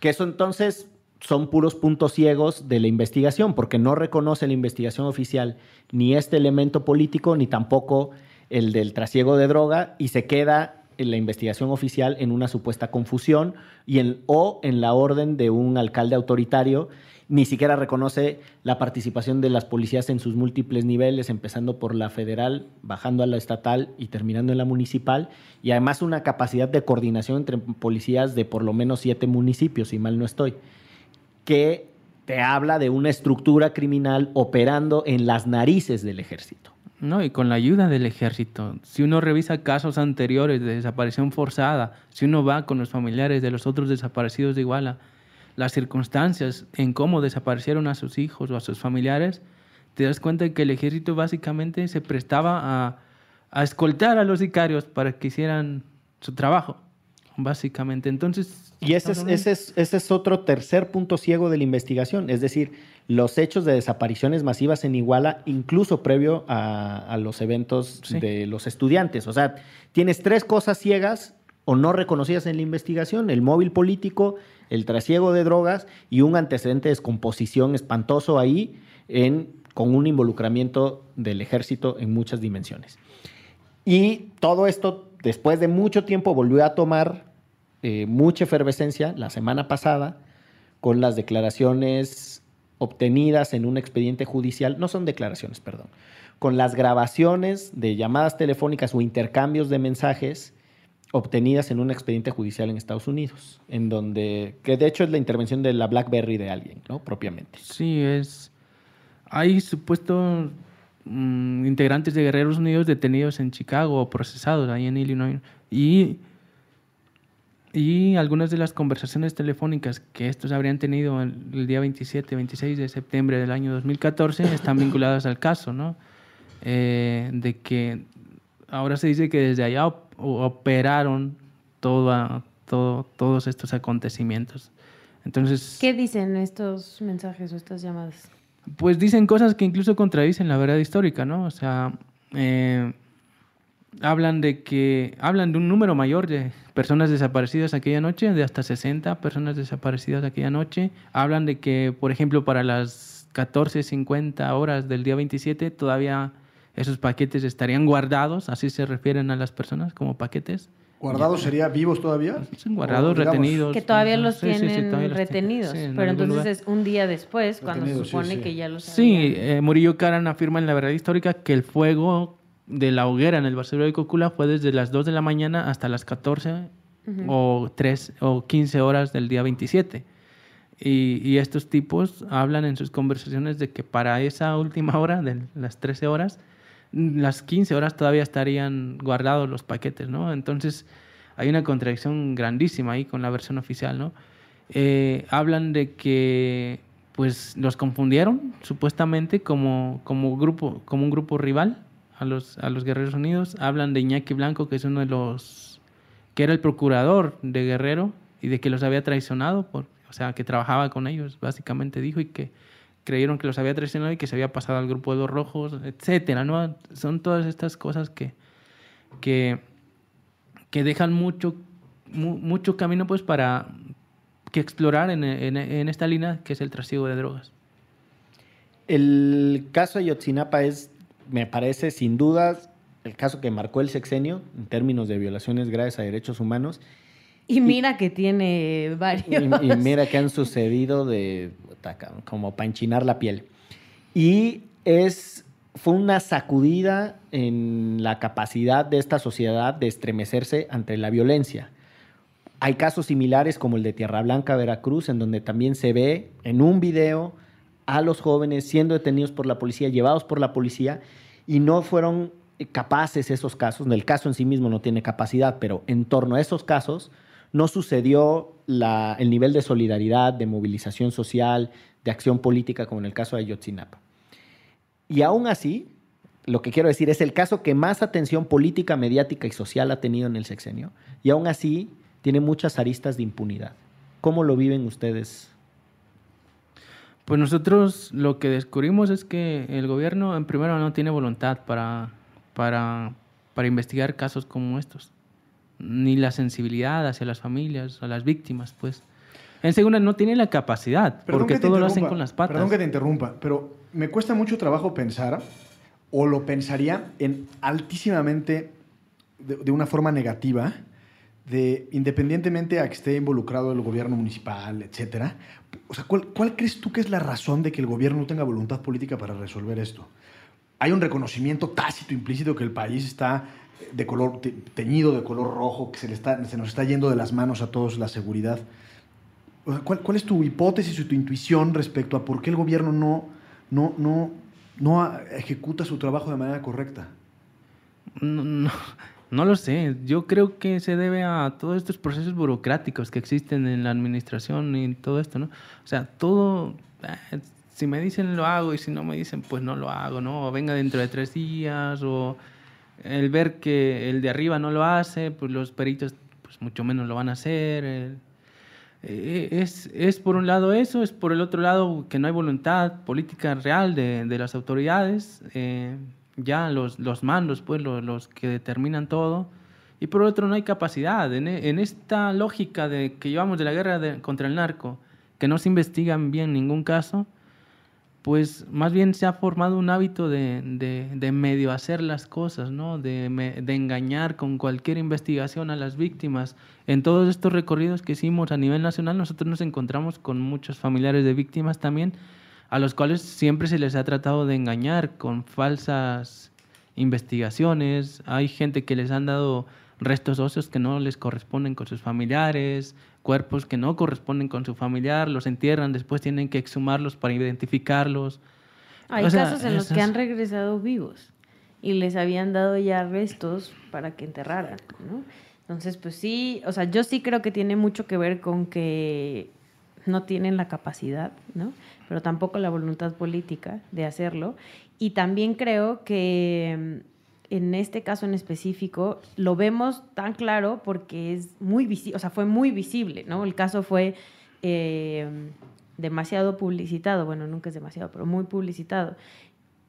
Que eso entonces son puros puntos ciegos de la investigación, porque no reconoce la investigación oficial ni este elemento político, ni tampoco el del trasiego de droga, y se queda la investigación oficial en una supuesta confusión y o en la orden de un alcalde autoritario Ni siquiera reconoce la participación de las policías en sus múltiples niveles, empezando por la federal, bajando a la estatal y terminando en la municipal. Y además una capacidad de coordinación entre policías de por lo menos siete municipios, si mal no estoy, que te habla de una estructura criminal operando en las narices del ejército. No, y con la ayuda del ejército. Si uno revisa casos anteriores de desaparición forzada, si uno va con los familiares de los otros desaparecidos de Iguala, las circunstancias en cómo desaparecieron a sus hijos o a sus familiares, te das cuenta de que el ejército básicamente se prestaba a, a escoltar a los sicarios para que hicieran su trabajo, básicamente. Entonces... Y ese es, ese, es, ese es otro tercer punto ciego de la investigación, es decir, los hechos de desapariciones masivas en Iguala, incluso previo a, a los eventos Sí. de los estudiantes. O sea, tienes tres cosas ciegas o no reconocidas en la investigación, el móvil político, el trasiego de drogas y un antecedente de descomposición espantoso ahí en, con un involucramiento del ejército en muchas dimensiones. Y todo esto, después de mucho tiempo, volvió a tomar eh, mucha efervescencia la semana pasada con las declaraciones obtenidas en un expediente judicial, no son declaraciones, perdón, con las grabaciones de llamadas telefónicas o intercambios de mensajes obtenidas en un expediente judicial en Estados Unidos, en donde, que de hecho es la intervención de la BlackBerry de alguien, ¿no? Propiamente. Sí, es. Hay supuestos mm, integrantes de Guerreros Unidos detenidos en Chicago o procesados ahí en Illinois. Y, y algunas de las conversaciones telefónicas que estos habrían tenido el, día 27, 26 de septiembre del año 2014 están vinculadas al caso, ¿no? Eh, de que ahora se dice que desde allá op- operaron toda, todo, todos estos acontecimientos. Entonces, ¿Qué dicen estos mensajes o estas llamadas? Pues dicen cosas que incluso contradicen la verdad histórica, ¿no? O sea, eh, hablan de que hablan de un número mayor de personas desaparecidas aquella noche, de hasta 60 personas desaparecidas aquella noche. Hablan de que, por ejemplo, para las 14:50 horas del día 27 todavía esos paquetes estarían guardados, así se refieren a las personas como paquetes. ¿Guardados sería vivos todavía? Son guardados, retenidos. Que todavía los sí, sí, sí, tienen todavía los tienen. retenidos. Sí, en pero entonces lugar. es un día después cuando se sí, supone sí. que ya los Sí, eh, Murillo Karan afirma en la verdad histórica que el fuego de la hoguera en el basurero de Cocula fue desde las 2 de la mañana hasta las 14 o 3 o 15 horas del día 27. Y, y estos tipos hablan en sus conversaciones de que para esa última hora, de las 13 horas, las 15 horas todavía estarían guardados los paquetes, ¿no? Entonces hay una contradicción grandísima ahí con la versión oficial, ¿no? Eh, hablan de que pues los confundieron supuestamente como, como grupo como un grupo rival a los a los Guerreros Unidos hablan de Iñaki Blanco que es uno de los que era el procurador de Guerrero y de que los había traicionado o sea que trabajaba con ellos básicamente dijo y que creyeron que los había traicionado y que se había pasado al grupo de los rojos etcétera no son todas estas cosas que que que dejan mucho mu- mucho camino pues para que explorar en, en- en esta línea que es el trasiego de drogas. El caso de Yotzinapa es, me parece, sin dudas, el caso que marcó el sexenio en términos de violaciones graves a derechos humanos. Y mira que tiene Y, varios. y mira que han sucedido de como para enchinar la piel. Y es, fue una sacudida en la capacidad de esta sociedad de estremecerse ante la violencia. Hay casos similares como el de Tierra Blanca, Veracruz, en donde también se ve en un video a los jóvenes siendo detenidos por la policía, llevados por la policía, y no fueron capaces esos casos, el caso en sí mismo no tiene capacidad, pero en torno a esos casos no sucedió el nivel de solidaridad, de movilización social, de acción política como en el caso de Ayotzinapa. Y aún así, lo que quiero decir es el caso que más atención política, mediática y social ha tenido en el sexenio, y aún así tiene muchas aristas de impunidad. ¿Cómo lo viven ustedes? Pues nosotros lo que descubrimos es que el gobierno en primero no tiene voluntad para, para, para investigar casos como estos, ni la sensibilidad hacia las familias, a las víctimas, pues. En segunda, no tiene la capacidad, Perdón porque todo lo hacen con las patas. Perdón que te interrumpa, pero me cuesta mucho trabajo pensar, o lo pensaría en altísimamente, de, de una forma negativa, de, independientemente a que esté involucrado el gobierno municipal, etcétera, o sea, ¿cuál, cuál crees tú que es la razón de que el gobierno no tenga voluntad política para resolver esto? Hay un reconocimiento tácito, implícito, que el país está de color, te- teñido de color rojo, que se, le está, se nos está yendo de las manos a todos la seguridad. ¿cuál, cuál es tu hipótesis o tu intuición respecto a por qué el gobierno no, no, no, no ejecuta su trabajo de manera correcta? No, no, no lo sé. Yo creo que se debe a todos estos procesos burocráticos que existen en la administración y todo esto, ¿no? O sea, todo, eh, si me dicen lo hago y si no me dicen, pues no lo hago, ¿no? O venga dentro de tres días, o el ver que el de arriba no lo hace, pues los peritos, pues mucho menos lo van a hacer. eh, es, es por un lado eso, es por el otro lado que no hay voluntad política real de, de las autoridades, eh, ya los, los mandos, pues los, los que determinan todo, y por otro no hay capacidad. En, en esta lógica de que llevamos de la guerra contra el narco, que no se investigan bien ningún caso, pues más bien se ha formado un hábito de, medio hacer las cosas, ¿no? De, de engañar con cualquier investigación a las víctimas. En todos estos recorridos que hicimos a nivel nacional, nosotros nos encontramos con muchos familiares de víctimas también, a los cuales siempre se les ha tratado de engañar con falsas investigaciones. Hay gente que les han dado restos óseos que no les corresponden con sus familiares, cuerpos que no corresponden con su familiar, los entierran, después tienen que exhumarlos para identificarlos. Hay O sea, casos en los que han regresado vivos y les habían dado ya restos para que enterraran, ¿no? Entonces, pues sí, o sea, yo sí creo que tiene mucho que ver con que no tienen la capacidad, ¿no? Pero tampoco la voluntad política de hacerlo. Y también creo que en este caso en específico lo vemos tan claro porque es muy visible, o sea, fue muy visible, ¿no? El caso fue eh, demasiado publicitado, bueno, nunca es demasiado, pero muy publicitado.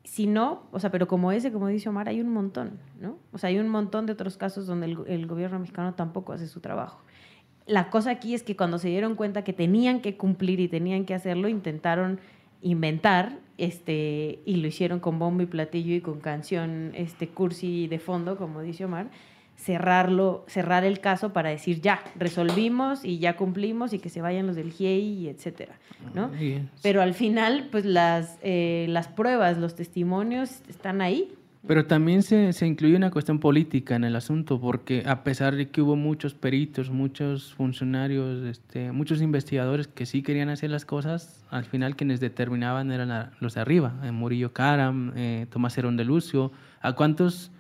Si no, o sea, pero como ese, como dice Omar, hay un montón, ¿no? O sea, hay un montón de otros casos donde el, el gobierno mexicano tampoco hace su trabajo. La cosa aquí es que cuando se dieron cuenta que tenían que cumplir y tenían que hacerlo, intentaron inventar este y lo hicieron con bombo y platillo y con canción este cursi de fondo como dice Omar cerrarlo cerrar el caso para decir ya resolvimos y ya cumplimos y que se vayan los del GIEI y etcétera no pero al final pues las eh, las pruebas los testimonios están ahí Pero también se, se incluye una cuestión política en el asunto, porque a pesar de que hubo muchos peritos, muchos funcionarios, este, muchos investigadores que sí querían hacer las cosas, al final quienes determinaban eran los de arriba, eh, Murillo Karam, eh, Tomás Herón de Lucio, a cuántos,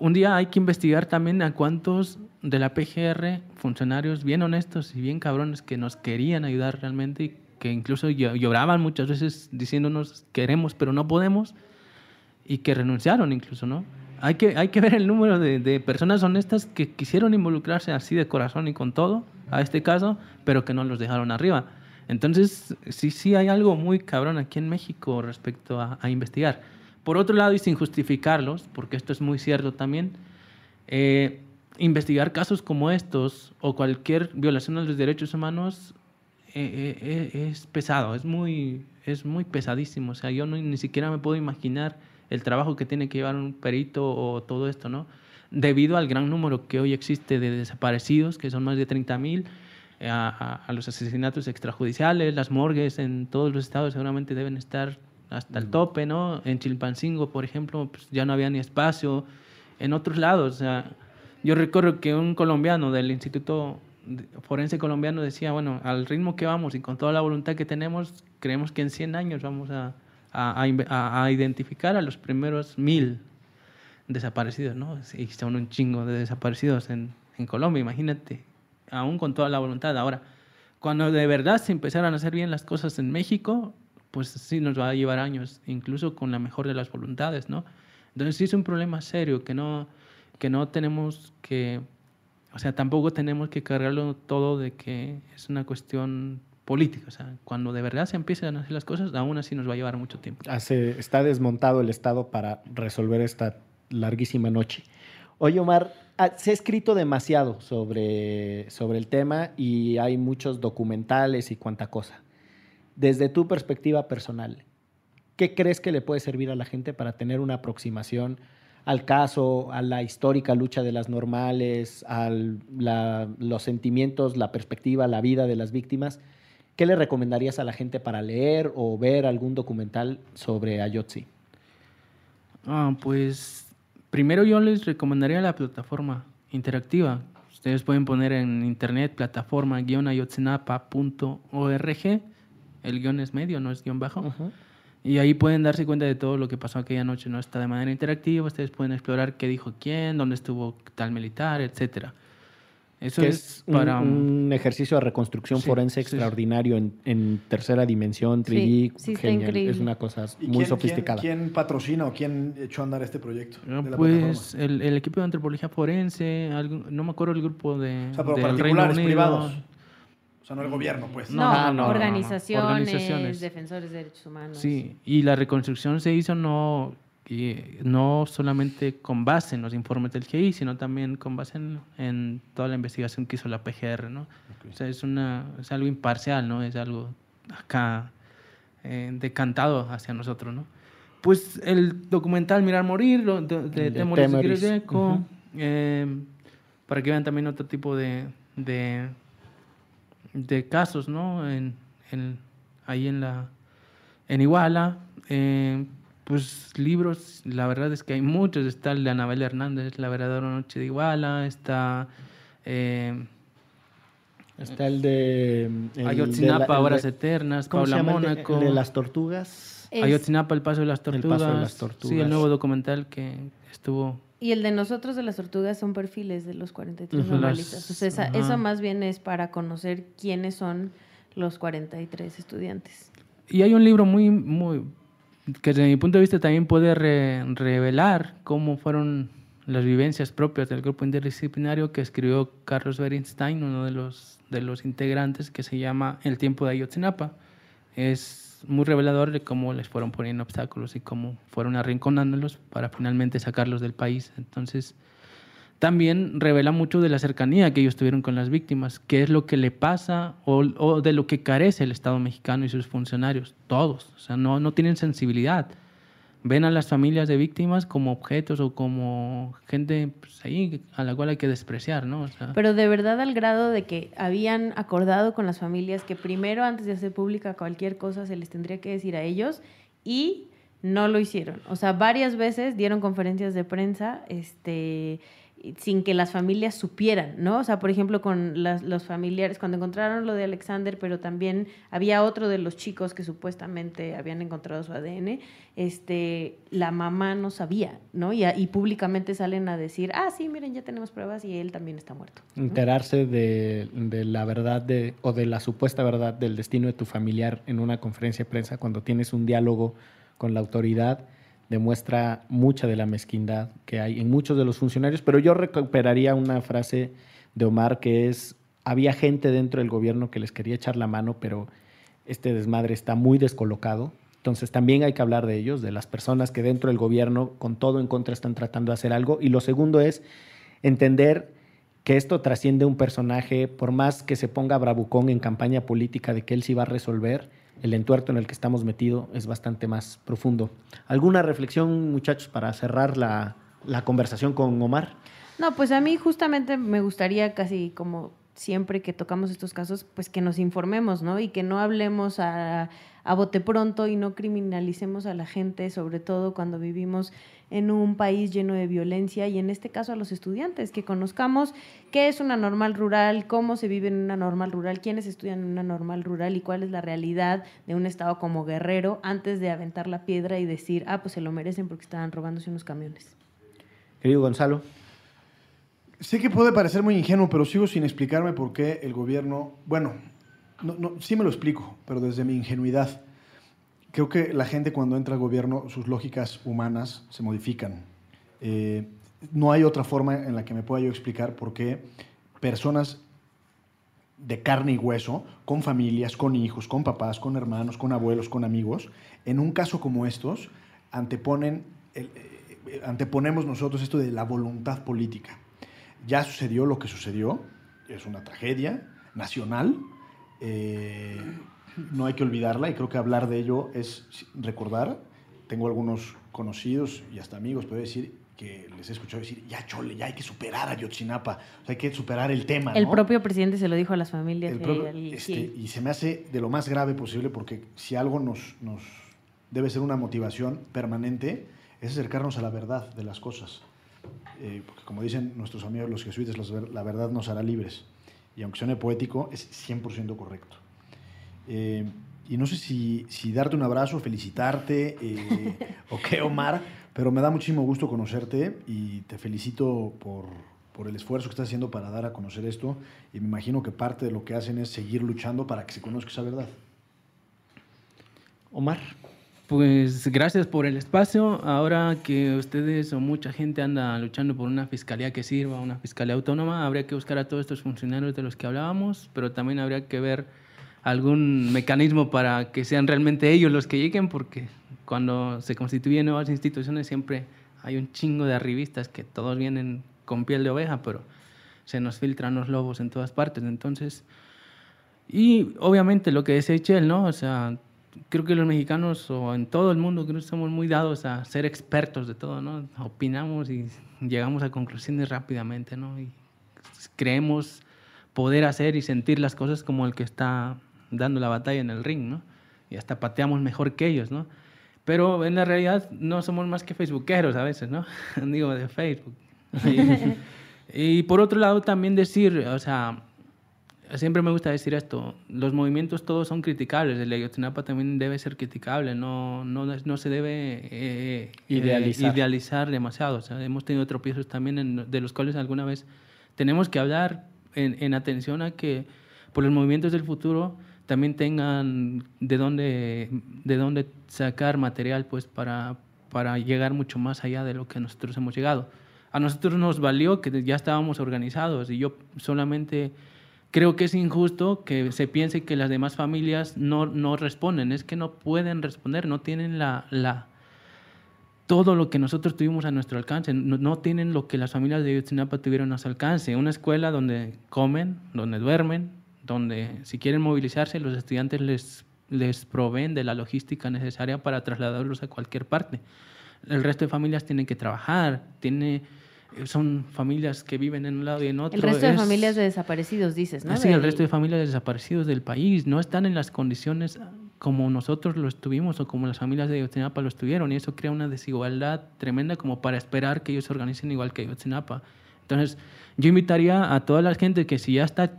un día hay que investigar también a cuántos de la PGR, funcionarios bien honestos y bien cabrones que nos querían ayudar realmente y que incluso llo- lloraban muchas veces diciéndonos queremos pero no podemos y que renunciaron incluso, ¿no? Hay que, hay que ver el número de, de personas honestas que quisieron involucrarse así de corazón y con todo a este caso, pero que no los dejaron arriba. Entonces, sí, sí hay algo muy cabrón aquí en México respecto a, a investigar. Por otro lado, y sin justificarlos, porque esto es muy cierto también, eh, investigar casos como estos o cualquier violación a los derechos humanos eh, eh, eh, es pesado, es muy, es muy pesadísimo. O sea, yo no- ni siquiera me puedo imaginar el trabajo que tiene que llevar un perito o todo esto, ¿no? Debido al gran número que hoy existe de desaparecidos, que son más de 30 mil, a, a- los asesinatos extrajudiciales, las morgues en todos los estados seguramente deben estar hasta el tope, ¿no? En Chilpancingo, por ejemplo, pues ya no había ni espacio. En otros lados, o sea, yo recuerdo que un colombiano del Instituto Forense Colombiano decía, bueno, al ritmo que vamos y con toda la voluntad que tenemos, creemos que en 100 años vamos a, a- a a- identificar a los primeros mil desaparecidos, ¿no? Y un chingo de desaparecidos en, en Colombia, imagínate, aún con toda la voluntad. Ahora, cuando de verdad se empezaran a hacer bien las cosas en México, pues sí nos va a llevar años, incluso con la mejor de las voluntades, ¿no? Entonces sí es un problema serio que no, que no tenemos que, o sea, tampoco tenemos que cargarlo todo de que es una cuestión política. O sea, cuando de verdad se empiezan a hacer las cosas, aún así nos va a llevar mucho tiempo. Hace- está desmontado el Estado para resolver esta larguísima noche. Oye, Omar, ah, se ha escrito demasiado sobre, sobre el tema y hay muchos documentales y cuanta cosa. Desde tu perspectiva personal, ¿qué crees que le puede servir a la gente para tener una aproximación al caso, a la histórica lucha de las normales, a los sentimientos, la perspectiva, la vida de las víctimas, ¿qué le recomendarías a la gente para leer o ver algún documental sobre Ayotzi? Ah, pues primero yo les recomendaría la plataforma interactiva. Ustedes pueden poner en internet plataforma-ayotzinapa.org. El guion es medio, no es guion bajo. Y ahí pueden darse cuenta de todo lo que pasó aquella noche. No está de manera interactiva. Ustedes pueden explorar qué dijo quién, dónde estuvo tal militar, etcétera. Eso es, para un, ejercicio de reconstrucción forense extraordinario en, tercera dimensión, 3D, sí, genial. Es una cosa muy sofisticada. ¿quién, patrocina o quién echó a andar este proyecto? pues el, equipo de antropología forense, no me acuerdo el grupo de. O sea, pero particulares, privados. O sea, no el gobierno, pues. No, ah, no, organizaciones, organizaciones, defensores de derechos humanos. Sí, y la reconstrucción se hizo no y no solamente con base en los informes del GI, sino también con base en, toda la investigación que hizo la PGR, ¿no? O sea, es, una, es algo imparcial, ¿no? Es algo acá eh, decantado hacia nosotros, ¿no? Pues el documental Mirar Morir, de, de, de eh, para que vean también otro tipo de, de, de casos, ¿no? En, en, ahí en la en Iguala, eh, pues libros, la verdad es que hay muchos. Está el de Anabel Hernández, La verdadera noche de Iguala, está... Eh, está el de... Ayotzinapa, Horas Eternas, Paula Mónaco. El de, las tortugas. Ayotzinapa, El Paso de las Tortugas. El Paso de las Tortugas. Sí, el nuevo documental que estuvo... Y el de nosotros de las tortugas son perfiles de los 43 normalistas. O sea, eso más bien es para conocer quiénes son los 43 estudiantes. Y hay un libro muy, muy que desde mi punto de vista también puede revelar cómo fueron las vivencias propias del grupo interdisciplinario que escribió Carlos Berinstein, uno de los, de los integrantes, que se llama El tiempo de Ayotzinapa. Es muy revelador de cómo les fueron poniendo obstáculos y cómo fueron arrinconándolos para finalmente sacarlos del país. Entonces, también revela mucho de la cercanía que ellos tuvieron con las víctimas, qué es lo que le pasa o, de lo que carece el Estado mexicano y sus funcionarios, todos, o sea, no, no tienen sensibilidad. Ven a las familias de víctimas como objetos o como gente pues, ahí a la cual hay que despreciar, ¿no? Pero de verdad al grado de que habían acordado con las familias que primero antes de hacer pública cualquier cosa se les tendría que decir a ellos y no lo hicieron. O sea, varias veces dieron conferencias de prensa, este sin que las familias supieran, ¿no? O sea, por ejemplo, con los familiares, cuando encontraron lo de Alexander, pero también había otro de los chicos que supuestamente habían encontrado su ADN, este, la mamá no sabía, ¿no? Y, y públicamente salen a decir, ah, sí, miren, ya tenemos pruebas y él también está muerto. Enterarse de, de, la verdad de, o de la supuesta verdad del destino de tu familiar en una conferencia de prensa cuando tienes un diálogo con la autoridad demuestra mucha de la mezquindad que hay en muchos de los funcionarios, pero yo recuperaría una frase de Omar que es, había gente dentro del gobierno que les quería echar la mano, pero este desmadre está muy descolocado. Entonces también hay que hablar de ellos, de las personas que dentro del gobierno con todo en contra están tratando de hacer algo. Y lo segundo es entender que esto trasciende un personaje, por más que se ponga bravucón en campaña política de que él sí va a resolver, el entuerto en el que estamos metidos es bastante más profundo. ¿Alguna reflexión, muchachos, para cerrar la, la conversación con Omar? No, pues a mí justamente me gustaría casi como siempre que tocamos estos casos, pues que nos informemos, ¿no? Y que no hablemos a, a bote pronto y no criminalicemos a la gente, sobre todo cuando vivimos en un país lleno de violencia y en este caso a los estudiantes, que conozcamos qué es una normal rural, cómo se vive en una normal rural, quiénes estudian en una normal rural y cuál es la realidad de un estado como guerrero antes de aventar la piedra y decir, ah, pues se lo merecen porque estaban robándose unos camiones. Querido Gonzalo. Sé que puede parecer muy ingenuo, pero sigo sin explicarme por qué el gobierno, bueno, no, no, sí me lo explico, pero desde mi ingenuidad creo que la gente cuando entra al gobierno, sus lógicas humanas se modifican. Eh, no hay otra forma en la que me pueda yo explicar por qué personas de carne y hueso, con familias, con hijos, con papás, con hermanos, con abuelos, con amigos, en un caso como estos, anteponen, eh, anteponemos nosotros esto de la voluntad política. Ya sucedió lo que sucedió, es una tragedia nacional. Eh, no hay que olvidarla y creo que hablar de ello es recordar. Tengo algunos conocidos y hasta amigos, puedo decir, que les he escuchado decir, ya chole, ya hay que superar a Yotzinapa, o sea, hay que superar el tema. El ¿no? propio presidente se lo dijo a las familias. El y propio- este, sí. Y se me hace de lo más grave posible porque si algo nos, nos debe ser una motivación permanente, es acercarnos a la verdad de las cosas. Eh, porque como dicen nuestros amigos los jesuitas, la verdad nos hará libres. Y aunque suene poético, es 100% correcto. Eh, y no sé si, si darte un abrazo, felicitarte eh, o qué, Omar, pero me da muchísimo gusto conocerte y te felicito por, por el esfuerzo que estás haciendo para dar a conocer esto. Y me imagino que parte de lo que hacen es seguir luchando para que se conozca esa verdad. Omar. Pues gracias por el espacio. Ahora que ustedes o mucha gente anda luchando por una fiscalía que sirva, una fiscalía autónoma, habría que buscar a todos estos funcionarios de los que hablábamos, pero también habría que ver algún mecanismo para que sean realmente ellos los que lleguen, porque cuando se constituyen nuevas instituciones siempre hay un chingo de arribistas que todos vienen con piel de oveja, pero se nos filtran los lobos en todas partes. Entonces, y obviamente lo que decía Chel, ¿no? O sea, creo que los mexicanos o en todo el mundo creo que somos muy dados a ser expertos de todo, ¿no? Opinamos y llegamos a conclusiones rápidamente, ¿no? Y creemos poder hacer y sentir las cosas como el que está dando la batalla en el ring, ¿no? Y hasta pateamos mejor que ellos, ¿no? Pero en la realidad no somos más que facebookeros a veces, ¿no? Digo, de Facebook. y, y por otro lado también decir, o sea, siempre me gusta decir esto, los movimientos todos son criticables, el Ayotzinapa también debe ser criticable, no, no, no se debe eh, eh, Idealizar. idealizar demasiado. O sea, hemos tenido tropiezos también en- de los cuales alguna vez tenemos que hablar en, en atención a que por los movimientos del futuro también tengan de dónde, de dónde sacar material pues para, para llegar mucho más allá de lo que nosotros hemos llegado. A nosotros nos valió que ya estábamos organizados y yo solamente creo que es injusto que se piense que las demás familias no, no responden. Es que no pueden responder, no tienen la, la, todo lo que nosotros tuvimos a nuestro alcance. No, no tienen lo que las familias de Ayotzinapa tuvieron a su alcance. Una escuela donde comen, donde duermen, donde si quieren movilizarse, los estudiantes les, les proveen de la logística necesaria para trasladarlos a cualquier parte. El resto de familias tienen que trabajar, tiene, son familias que viven en un lado y en otro. El resto de Es- familias de desaparecidos, dices, ¿no? Sí, el resto de familias desaparecidos del país no están en las condiciones como nosotros lo estuvimos o como las familias de Ayotzinapa lo estuvieron y eso crea una desigualdad tremenda como para esperar que ellos se organicen igual que Ayotzinapa. Entonces, yo invitaría a toda la gente que si ya está,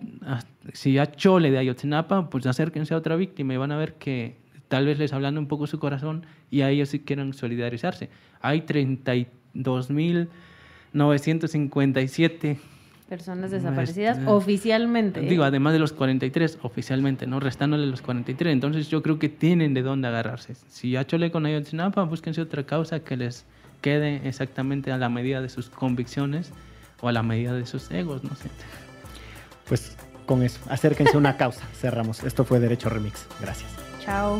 si ya chole de Ayotzinapa, pues acérquense a otra víctima y van a ver que tal vez les hablando un poco su corazón y a ellos sí quieran solidarizarse. Hay 32.957 Personas desaparecidas Este, oficialmente. Digo, además de los 43 oficialmente, ¿no? Restándole los 43. Entonces yo creo que tienen de dónde agarrarse. Si ya chole con Ayotzinapa, búsquense otra causa que les quede exactamente a la medida de sus convicciones o a la medida de sus egos, no sé. Pues con eso, acérquense a una causa. Cerramos. Esto fue Derecho Remix. Gracias. Chao.